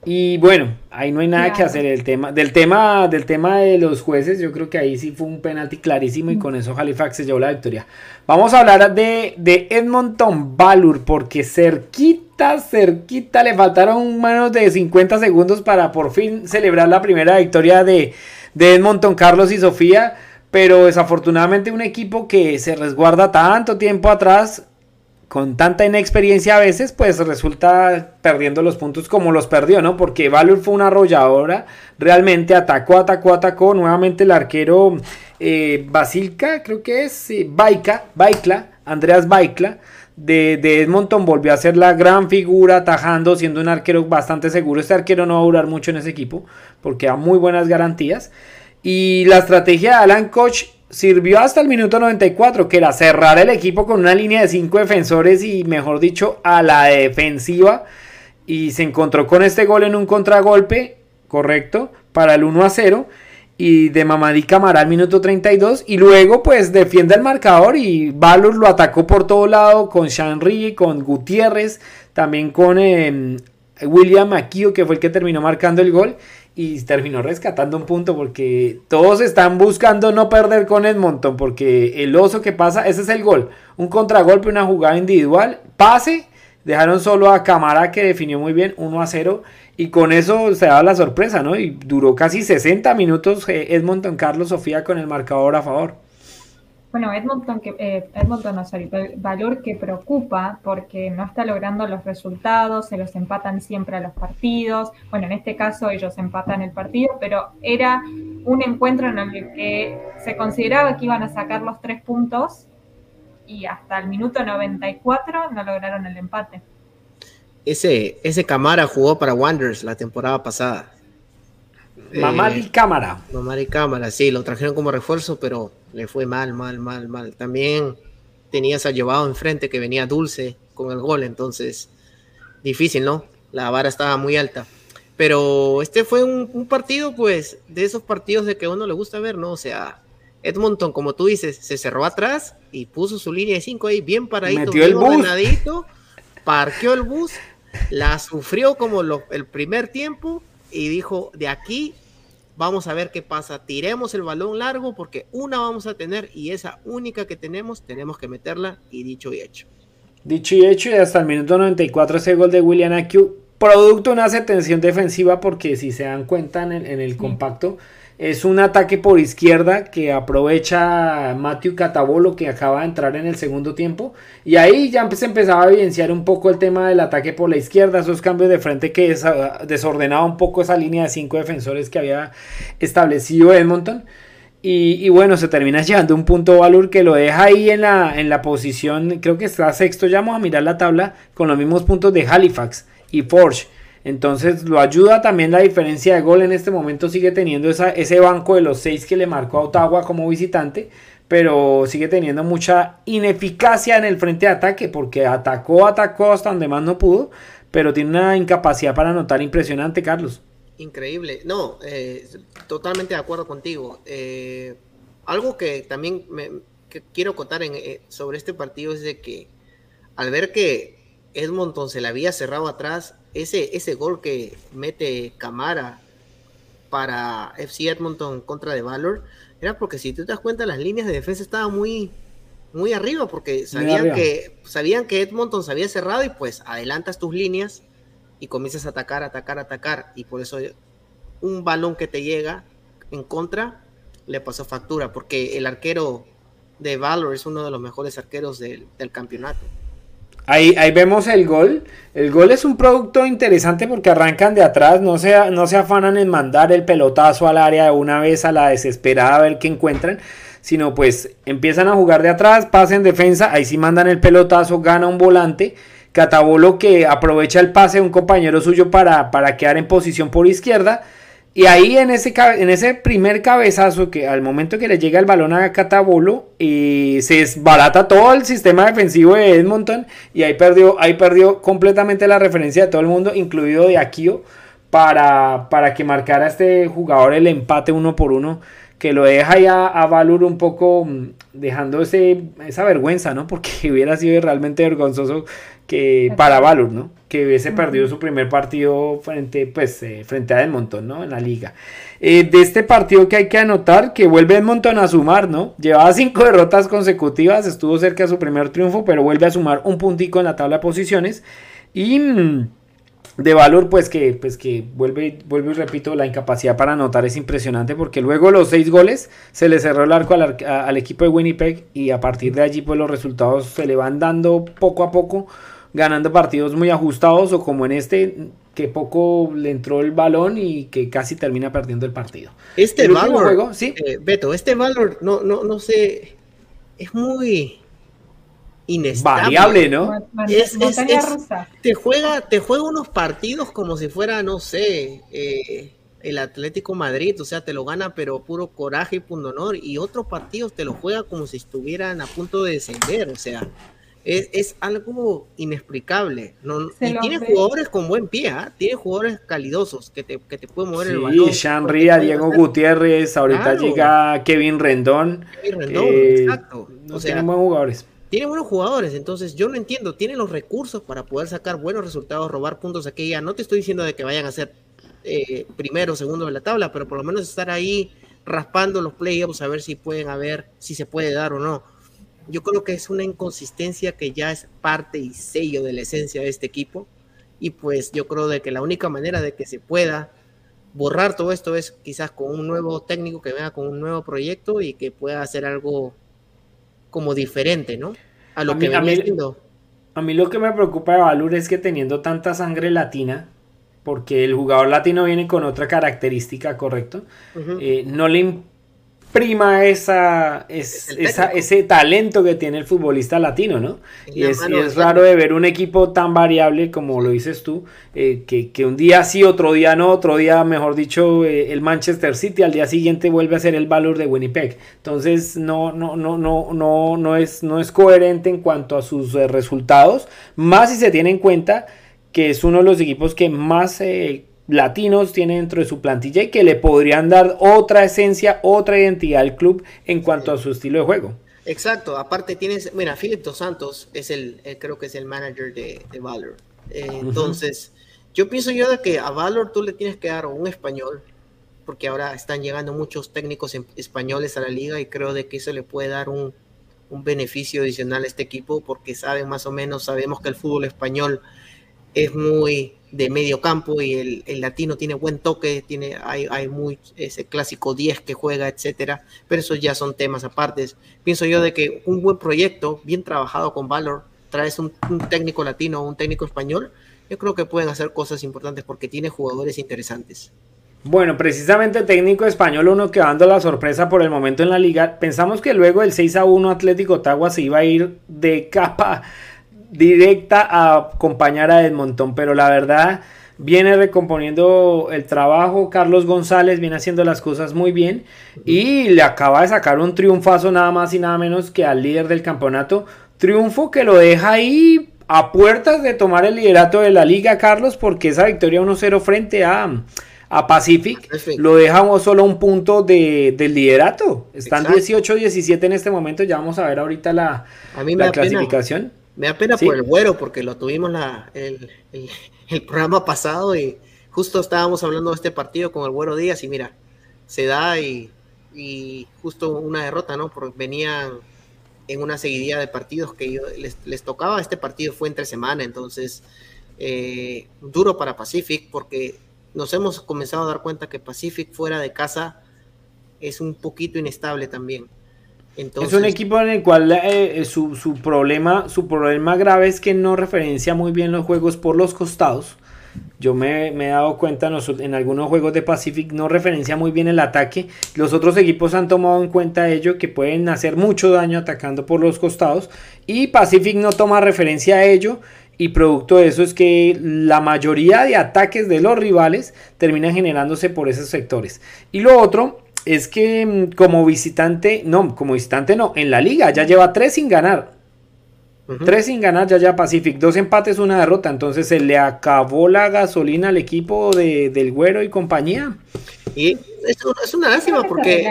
Y bueno, ahí no hay nada que hacer. El tema, del, tema, del tema de los jueces, yo creo que ahí sí fue un penalti clarísimo y con eso Halifax se llevó la victoria. Vamos a hablar de, de Edmonton Valur, porque cerquita, cerquita le faltaron menos de 50 segundos para por fin celebrar la primera victoria de, de Edmonton, Carlos y Sofía. Pero desafortunadamente un equipo que se resguarda tanto tiempo atrás con tanta inexperiencia a veces, pues resulta perdiendo los puntos como los perdió, ¿no? Porque Valur fue una arrolladora, realmente atacó, atacó, atacó, nuevamente el arquero eh, Basilka, creo que es, Baika, Baikla, Andreas Baikla, de, Edmonton volvió a ser la gran figura, atajando, siendo un arquero bastante seguro. Este arquero no va a durar mucho en ese equipo, porque da muy buenas garantías. Y la estrategia de Alan Koch sirvió hasta el minuto 94, que era cerrar el equipo con una línea de cinco defensores y, mejor dicho, a la defensiva. Y se encontró con este gol en un contragolpe, correcto, para el 1 a 0. Y de Mamadí Camara al minuto 32. Y luego, pues defiende el marcador. Y Valor lo atacó por todo lado con Shanri, con Gutiérrez, también con em, William Aquio, que fue el que terminó marcando el gol y terminó rescatando un punto porque todos están buscando no perder con Edmonton porque el oso que pasa, ese es el gol, un contragolpe, una jugada individual, pase, dejaron solo a Camara que definió muy bien 1 a 0 y con eso se da la sorpresa, ¿no? Y duró casi 60 minutos eh, Edmonton Carlos Sofía con el marcador a favor. Bueno, Edmonton, que, eh, Edmonton no, sorry, valor que preocupa porque no está logrando los resultados, se los empatan siempre a los partidos. Bueno, en este caso ellos empatan el partido, pero era un encuentro en el que se consideraba que iban a sacar los tres puntos y hasta el minuto 94 no lograron el empate. Ese, ese Camara jugó para Wanderers la temporada pasada. Mamá y cámara. Mamá y cámara, sí, lo trajeron como refuerzo, pero le fue mal, mal, mal, mal. También tenías al llevado enfrente que venía dulce con el gol, entonces difícil, ¿no? La vara estaba muy alta. Pero este fue un, partido, pues, de esos partidos de que a uno le gusta ver, ¿no? O sea, Edmonton, como tú dices, se cerró atrás y puso su línea de cinco ahí bien paradito, Metió el bus. parqueó el bus, la sufrió como el primer tiempo y dijo, de aquí vamos a ver qué pasa, tiremos el balón largo porque una vamos a tener y esa única que tenemos tenemos que meterla y dicho y hecho. Dicho y hecho y hasta el minuto 94 ese gol de William Acu, producto de una tensión defensiva porque si se dan cuenta en el, compacto es un ataque por izquierda que aprovecha Matthew Catabolo que acaba de entrar en el segundo tiempo. Y ahí ya se empezaba a evidenciar un poco el tema del ataque por la izquierda, esos cambios de frente que desordenaba un poco esa línea de cinco defensores que había establecido Edmonton. Y, bueno, se termina [LAUGHS] llevando un punto valor que lo deja ahí en la, en la posición, creo que está sexto, ya vamos a mirar la tabla con los mismos puntos de Halifax y Forge. Entonces lo ayuda también la diferencia de gol. En este momento sigue teniendo ese banco de los seis que le marcó a Ottawa como visitante. Pero sigue teniendo mucha ineficacia en el frente de ataque. Porque atacó, atacó hasta donde más no pudo. Pero tiene una incapacidad para anotar impresionante, Carlos. Increíble. No, eh, totalmente de acuerdo contigo. Eh, algo que también me, quiero contar eh, sobre este partido es de que al ver que Edmonton se le había cerrado atrás, ese, ese gol que mete Camara para FC Edmonton contra de Valor, era porque si tú te das cuenta, las líneas de defensa estaban muy, muy arriba, porque sabían que, sabían que Edmonton se había cerrado y pues adelantas tus líneas y comienzas a atacar, atacar, atacar. Y por eso un balón que te llega en contra le pasó factura, porque el arquero de Valor es uno de los mejores arqueros del campeonato. Ahí, ahí vemos el gol. El gol es un producto interesante porque arrancan de atrás, no se, no se afanan en mandar el pelotazo al área de una vez a la desesperada a ver qué encuentran, sino pues empiezan a jugar de atrás, pasen defensa, ahí sí mandan el pelotazo, gana un volante. Catabolo que aprovecha el pase de un compañero suyo para, para quedar en posición por izquierda y ahí en ese, en ese primer cabezazo, que al momento que le llega el balón a Catabolo, y se desbarata todo el sistema defensivo de Edmonton. Y ahí perdió, ahí perdió completamente la referencia de todo el mundo, incluido de Akio, para, para que marcara este jugador el empate uno por uno. Que lo deja ya a Valur un poco mm, dejando ese, esa vergüenza, ¿no? [LAUGHS] Porque hubiera sido realmente vergonzoso que para Valur, ¿no? Que hubiese perdido su primer partido frente, pues, eh, frente a Edmonton, ¿no? En la liga. Eh, de este partido que hay que anotar, que vuelve Edmonton a sumar, ¿no? Llevaba cinco [LAUGHS] derrotas consecutivas, estuvo cerca de su primer triunfo, pero vuelve a sumar un puntico en la tabla de posiciones. Y mm, de valor, pues que, pues que vuelve, vuelve y repito, la incapacidad para anotar es impresionante porque luego los seis goles se le cerró el arco al, al equipo de Winnipeg y a partir de allí pues los resultados se le van dando poco a poco ganando partidos muy ajustados o como en este que poco le entró el balón y que casi termina perdiendo el partido. Este valor, juego, ¿sí? Eh, Beto, este valor no, no, no sé, es muy inestable. Variable, ¿no? te juega, te juega unos partidos como si fuera, no sé, eh, el Atlético Madrid, o sea, te lo gana pero puro coraje y punto honor, y otros partidos te lo juega como si estuvieran a punto de descender, o sea, es, algo inexplicable. No, y tiene jugadores con buen pie, ¿ah? tiene jugadores calidosos que te, que te pueden mover el balón. Sí, Ria, Diego Gutiérrez, ahorita llega Kevin Rendón. Kevin Rendón, eh, exacto. O sea, tienen buenos jugadores. Tiene buenos jugadores, entonces yo no entiendo, tienen los recursos para poder sacar buenos resultados, robar puntos aquí ya. No te estoy diciendo de que vayan a ser eh, primero o segundo de la tabla, pero por lo menos estar ahí raspando los playoffs a ver si pueden a ver si se puede dar o no yo creo que es una inconsistencia que ya es parte y sello de la esencia de este equipo. Y pues yo creo de que la única manera de que se pueda borrar todo esto es quizás con un nuevo técnico que venga con un nuevo proyecto y que pueda hacer algo como diferente, ¿no? A lo que mí, a mí lo que me preocupa de Valur es que teniendo tanta sangre latina, porque el jugador latino viene con otra característica, ¿correcto? Eh, no le prima esa, ese talento que tiene el futbolista latino, ¿no? Y, es, raro de ver un equipo tan variable como lo dices tú, eh, que, un día sí, otro día no, otro día, mejor dicho, eh, el Manchester City, al día siguiente vuelve a ser el valor de Winnipeg. Entonces, no, no, no, no, no, no, es, no es coherente en cuanto a sus eh, resultados, más si se tiene en cuenta que es uno de los equipos que más latinos tiene dentro de su plantilla y que le podrían dar otra esencia, otra identidad al club en cuanto a su estilo de juego. Exacto, aparte tienes, mira, Philip Dos Santos es el, creo que es el manager de, Valor. Eh, entonces, yo pienso yo de que a Valor tú le tienes que dar un español, porque ahora están llegando muchos técnicos españoles a la liga y creo de que eso le puede dar un, un beneficio adicional a este equipo, porque saben más o menos, sabemos que el fútbol español es muy de medio campo y el, latino tiene buen toque, tiene, hay, hay muy ese clásico 10 que juega, etcétera, pero esos ya son temas apartes. Pienso yo de que un buen proyecto, bien trabajado con Valor, traes un, técnico latino o un técnico español, yo creo que pueden hacer cosas importantes porque tiene jugadores interesantes. Bueno, precisamente el técnico español, uno que dando la sorpresa por el momento en la liga, pensamos que luego el 6 a 1 Atlético Ottawa se iba a ir de capa directa a acompañar a Edmonton, pero la verdad viene recomponiendo el trabajo. Carlos González viene haciendo las cosas muy bien y le acaba de sacar un triunfazo nada más y nada menos que al líder del campeonato. Triunfo que lo deja ahí a puertas de tomar el liderato de la liga, Carlos, porque esa victoria 1-0 frente a, a Pacific lo deja solo un punto de, del liderato. Están 18-17 en este momento, ya vamos a ver ahorita la, la clasificación. Me da pena por el güero porque lo tuvimos la, [LAUGHS] el, programa pasado y justo estábamos hablando de este partido con el güero Díaz y mira, se da y, justo una derrota, ¿no? Porque venían en una seguidilla de partidos que les, tocaba. Este partido fue entre semana, entonces eh, duro para Pacific porque nos hemos comenzado a dar cuenta que Pacific fuera de casa es un poquito inestable también es un equipo en el cual eh, eh, su, problema, su problema grave es que no referencia muy bien los juegos por los costados. Yo me, he dado cuenta en, algunos juegos de Pacific no referencia muy bien el ataque. Los otros equipos han tomado en cuenta ello que pueden hacer mucho daño atacando por los costados y Pacific no toma referencia a ello y producto de eso es que la mayoría de ataques de los rivales terminan generándose por esos sectores. Y lo otro es que mm, como visitante, no, como visitante no, en la liga ya lleva tres sin ganar. Tres sin ganar, ya ya Pacific, dos empates, una derrota. Entonces se le acabó la gasolina al equipo de, del Güero y compañía. Y es, es una lástima porque,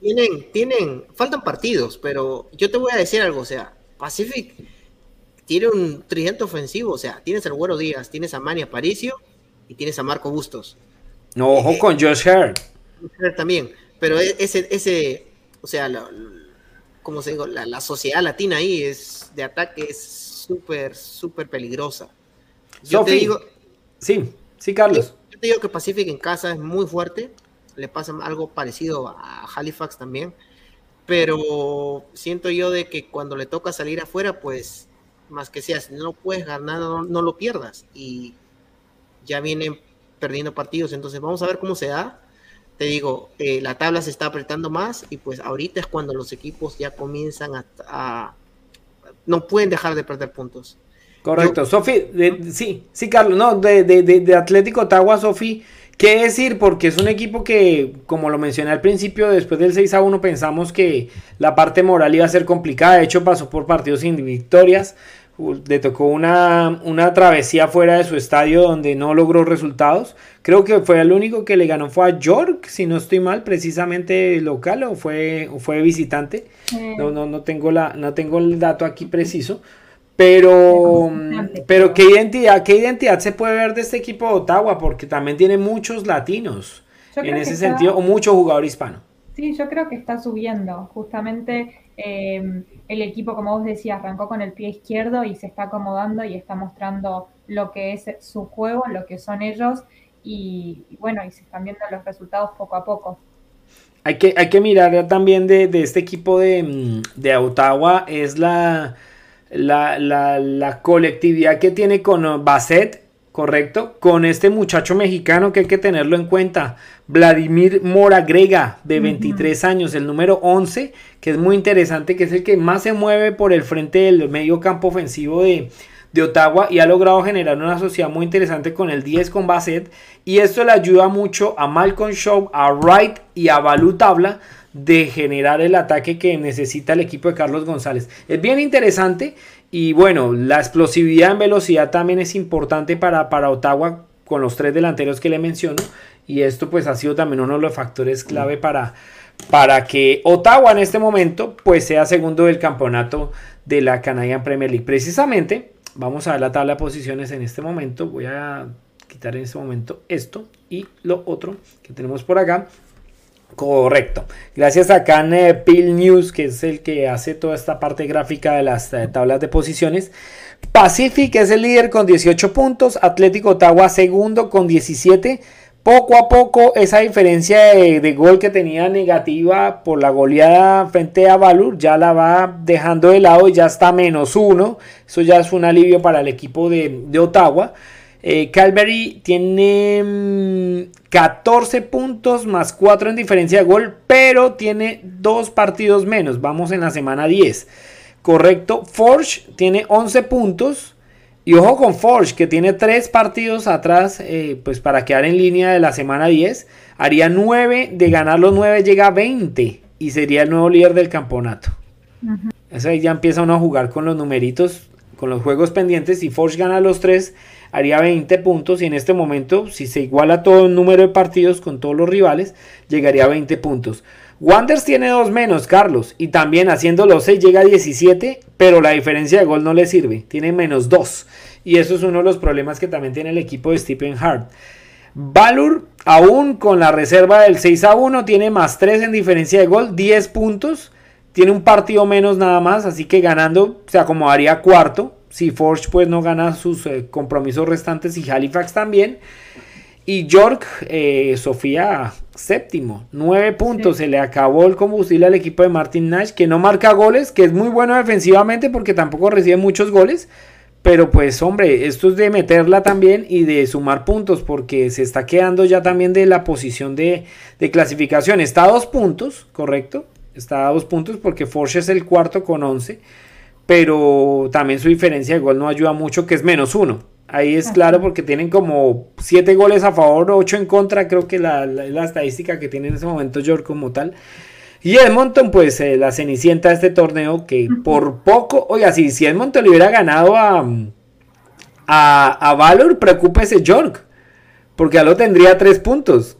tienen, tienen, faltan partidos, pero yo te voy a decir algo, o sea, Pacific tiene un tridente ofensivo, o sea, tienes al Güero Díaz, tienes a Mania Paricio y tienes a Marco Bustos. No, ojo eh, con Josh Hart también, pero e-, ese, ese o sea, como se digo, la, sociedad latina ahí es de ataque es súper, súper peligrosa. Yo te digo, sí, sí, Carlos. Yo, te digo que Pacific en casa es muy fuerte, le pasa algo parecido a Halifax también, pero siento yo de que cuando le toca salir afuera, pues más que sea, si no puedes ganar, no, no lo pierdas y ya vienen perdiendo partidos, entonces vamos a ver cómo se da te digo, eh, la tabla se está apretando más y pues ahorita es cuando los equipos ya comienzan a, no pueden dejar de perder puntos. Correcto, Sofi, sí, sí, Carlos, no, de, de, de, Atlético Ottawa, Sofi, ¿Qué decir? Porque es un equipo que, como lo mencioné al principio, después del 6 a 1 pensamos que la parte moral iba a ser complicada. De hecho, pasó por partidos sin victorias. Le tocó una, una travesía fuera de su estadio donde no logró resultados. Creo que fue el único que le ganó fue a York, si no estoy mal, precisamente local o fue, fue visitante. No, no, no, tengo la, no tengo el dato aquí preciso. Pero, pero ¿qué identidad, ¿qué identidad se puede ver de este equipo de Ottawa? Porque también tiene muchos latinos en ese sentido, o mucho jugador hispano. Sí, yo creo que está subiendo. Justamente eh, el equipo, como vos decías, arrancó con el pie izquierdo y se está acomodando y está mostrando lo que es su juego, lo que son ellos. Y, bueno, y se están viendo los resultados poco a poco. Hay que, hay que mirar también de, de este equipo de, mm, de Ottawa, es la la, la, la colectividad que tiene con Basset, correcto, con este muchacho mexicano que hay que tenerlo en cuenta, Vladimir Moragrega, de 23 años, el número 11, que es muy interesante, que es el que más se mueve por el frente del medio campo ofensivo de, de Ottawa y ha logrado generar una sociedad muy interesante con el 10 con Basset y esto le ayuda mucho a Malcolm Shaw, a Wright y a Balú Tabla de generar el ataque que necesita el equipo de Carlos González. Es bien interesante y bueno, la explosividad en velocidad también es importante para, para Ottawa con los tres delanteros que le menciono. Y esto pues ha sido también uno de los factores clave para, para que Ottawa en este momento pues sea segundo del campeonato de la Canadian Premier League. Precisamente, vamos a ver la tabla de posiciones en este momento, voy a quitar en este momento esto y lo otro que tenemos por acá Correcto. Gracias a Can eh, News, que es el que hace toda esta parte gráfica de las eh, tablas de posiciones. Pacific es el líder con 18 puntos. Atlético Ottawa segundo con 17. Poco a poco esa diferencia de, gol que tenía negativa por la goleada frente a Valur ya la va dejando de lado y ya está menos uno. Eso ya es un alivio para el equipo de Ottawa. Eh, Calvary tiene 14 mm, puntos más 4 en diferencia de gol, pero tiene dos partidos menos. Vamos en la semana 10. Correcto. Forge tiene 11 puntos. Y ojo con Forge, que tiene 3 partidos atrás, eh, pues para quedar en línea de la semana 10. Haría 9, de ganar los 9 llega a 20 y sería el nuevo líder del campeonato. Eso ahí ya empieza uno a jugar con los numeritos, con los juegos pendientes. Si Forge gana los 3, haría 20 puntos y en este momento, si se iguala todo el número de partidos con todos los rivales, llegaría a 20 puntos. Wanders tiene dos menos, Carlos, y también haciendo los 6 llega a 17, pero la diferencia de gol no le sirve, tiene menos 2. Y eso es uno de los problemas que también tiene el equipo de Stephen Hart. Valur, aún con la reserva del 6 a 1, tiene más 3 en diferencia de gol, 10 puntos. Tiene un partido menos nada más, así que ganando se acomodaría cuarto si Forge pues no gana sus eh, compromisos restantes y Halifax también. Y York, eh, Sofía, séptimo, nueve puntos. Se le acabó el combustible al equipo de Martin Nash, que no marca goles, que es muy bueno defensivamente porque tampoco recibe muchos goles. Pero pues hombre, esto es de meterla también y de sumar puntos porque se está quedando ya también de la posición de, de clasificación. Está a dos puntos, correcto. Está a dos puntos porque Forge es el cuarto con once pero también su diferencia de gol no ayuda mucho, que es menos uno. Ahí es claro porque tienen como siete goles a favor, ocho en contra, creo que la, la, estadística que tiene en ese momento York como tal. Y Edmonton, pues eh, la cenicienta de este torneo, que por poco, oiga, si, si Edmonton le hubiera ganado a, a, a Valor, preocúpese York, porque ya lo tendría tres puntos.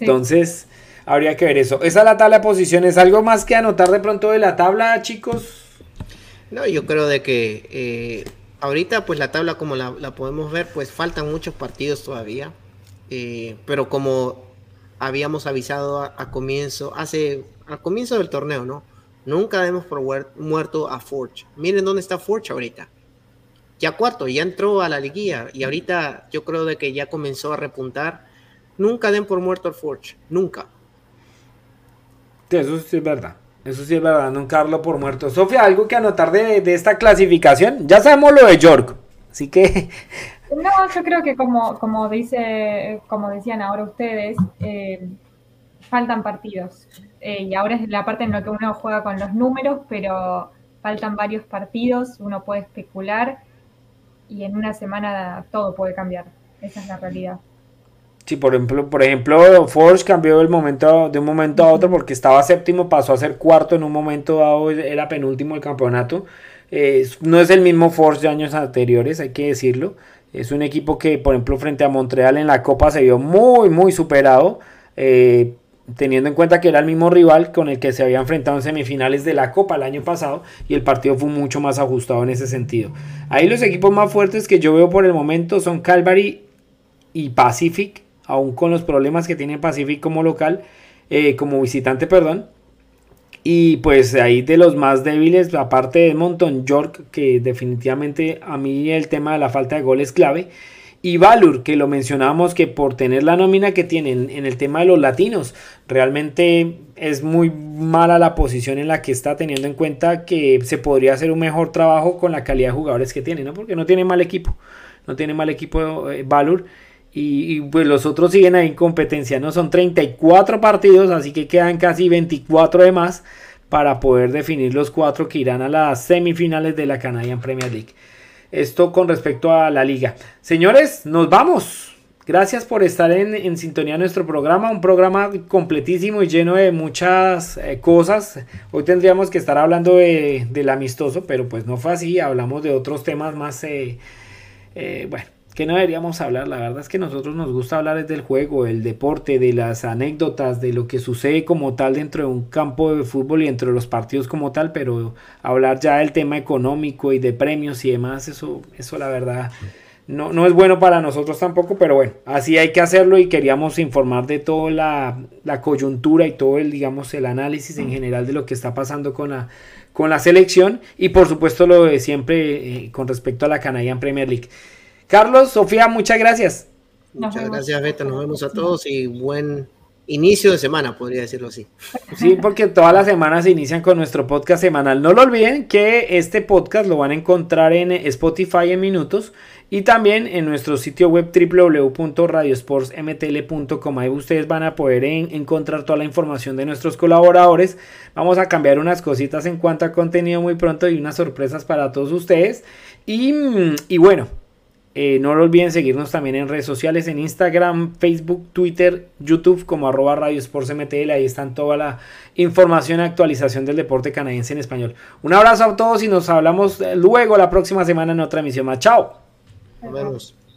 Entonces, habría que ver eso. Esa es la tabla de posiciones. ¿Algo más que anotar de pronto de la tabla, chicos? No, yo creo de que eh, ahorita pues la tabla como la, podemos ver, pues faltan muchos partidos todavía. Eh, pero como habíamos avisado a, comienzo, hace, al comienzo del torneo, ¿no? Nunca hemos muerto a Forge. Miren dónde está Forge ahorita. Ya cuarto, ya entró a la liguilla y ahorita yo creo de que ya comenzó a repuntar. Nunca den por muerto al Forge, nunca eso sí es verdad. Eso sí es verdad, un Carlos por muerto. Sofía, ¿algo que anotar de, esta clasificación? Ya sabemos lo de York, así que... [LAUGHS] No, yo creo que como, como, dice, como decían ahora ustedes, eh, faltan partidos. Eh, y ahora es la parte en la que uno juega con los números, pero faltan varios partidos, uno puede especular y en una semana todo puede cambiar. Esa es la realidad. Sí, por ejemplo, por ejemplo, Forge cambió el momento de un momento a otro porque estaba séptimo, pasó a ser cuarto en un momento dado, era penúltimo el campeonato. no es el mismo Forge de años anteriores, hay que decirlo. Es un equipo que, por ejemplo, frente a Montreal en la Copa se vio muy, muy superado. Eh, teniendo en cuenta que era el mismo rival con el que se había enfrentado en semifinales de la Copa el año pasado y el partido fue mucho más ajustado en ese sentido. Ahí los equipos más fuertes que yo veo por el momento son Calvary y Pacific, aún con los problemas que tiene Pacific como local, eh, como visitante, perdón. Y pues ahí de los más débiles, aparte de Monton York, que definitivamente a mí el tema de la falta de gol es clave. Y Valur, que lo mencionábamos que por tener la nómina que tienen en el tema de los latinos, realmente es muy mala la posición en la que está, teniendo en cuenta que se podría hacer un mejor trabajo con la calidad de jugadores que tiene, ¿no? Porque no tiene mal equipo, no tiene mal equipo eh, Valur. Y, pues los otros siguen ahí en competencia, ¿no? Son 34 partidos, así que quedan casi 24 de más para poder definir los cuatro que irán a las semifinales de la Canadian Premier League. Esto con respecto a la liga. Señores, nos vamos. Gracias por estar en, sintonía de nuestro programa, un programa completísimo y lleno de muchas eh, cosas. Hoy tendríamos que estar hablando de, del amistoso, pero pues no fue así, hablamos de otros temas más, eh, eh, bueno, no deberíamos hablar. La verdad es que nosotros nos gusta hablar del juego, del deporte, de las anécdotas, de lo que sucede como tal dentro de un campo de fútbol y dentro de los partidos como tal, pero hablar ya del tema económico y de premios y demás, eso, eso la verdad no, no es bueno para nosotros tampoco, pero bueno, así hay que hacerlo y queríamos informar de toda la, coyuntura y todo el, digamos, el análisis en general de lo que está pasando con la, con la selección y por supuesto lo de siempre eh, con respecto a la Canadian Premier League. Carlos, Sofía, muchas gracias. Muchas gracias, Beto. Nos vemos a todos y buen inicio de semana, podría decirlo así. Sí, porque todas las semanas se inician con nuestro podcast semanal. No lo olviden que este podcast lo van a encontrar en Spotify en minutos y también en nuestro sitio web www.radiosportsmtl.com. Ahí ustedes van a poder encontrar toda la información de nuestros colaboradores. Vamos a cambiar unas cositas en cuanto a contenido muy pronto y unas sorpresas para todos ustedes. Y, y bueno, eh, no lo olviden seguirnos también en redes sociales, en Instagram, Facebook, Twitter, YouTube como arroba Radio Sports MTL. Ahí están toda la información y actualización del deporte canadiense en español. Un abrazo a todos y nos hablamos luego la próxima semana en otra emisión más. Chao.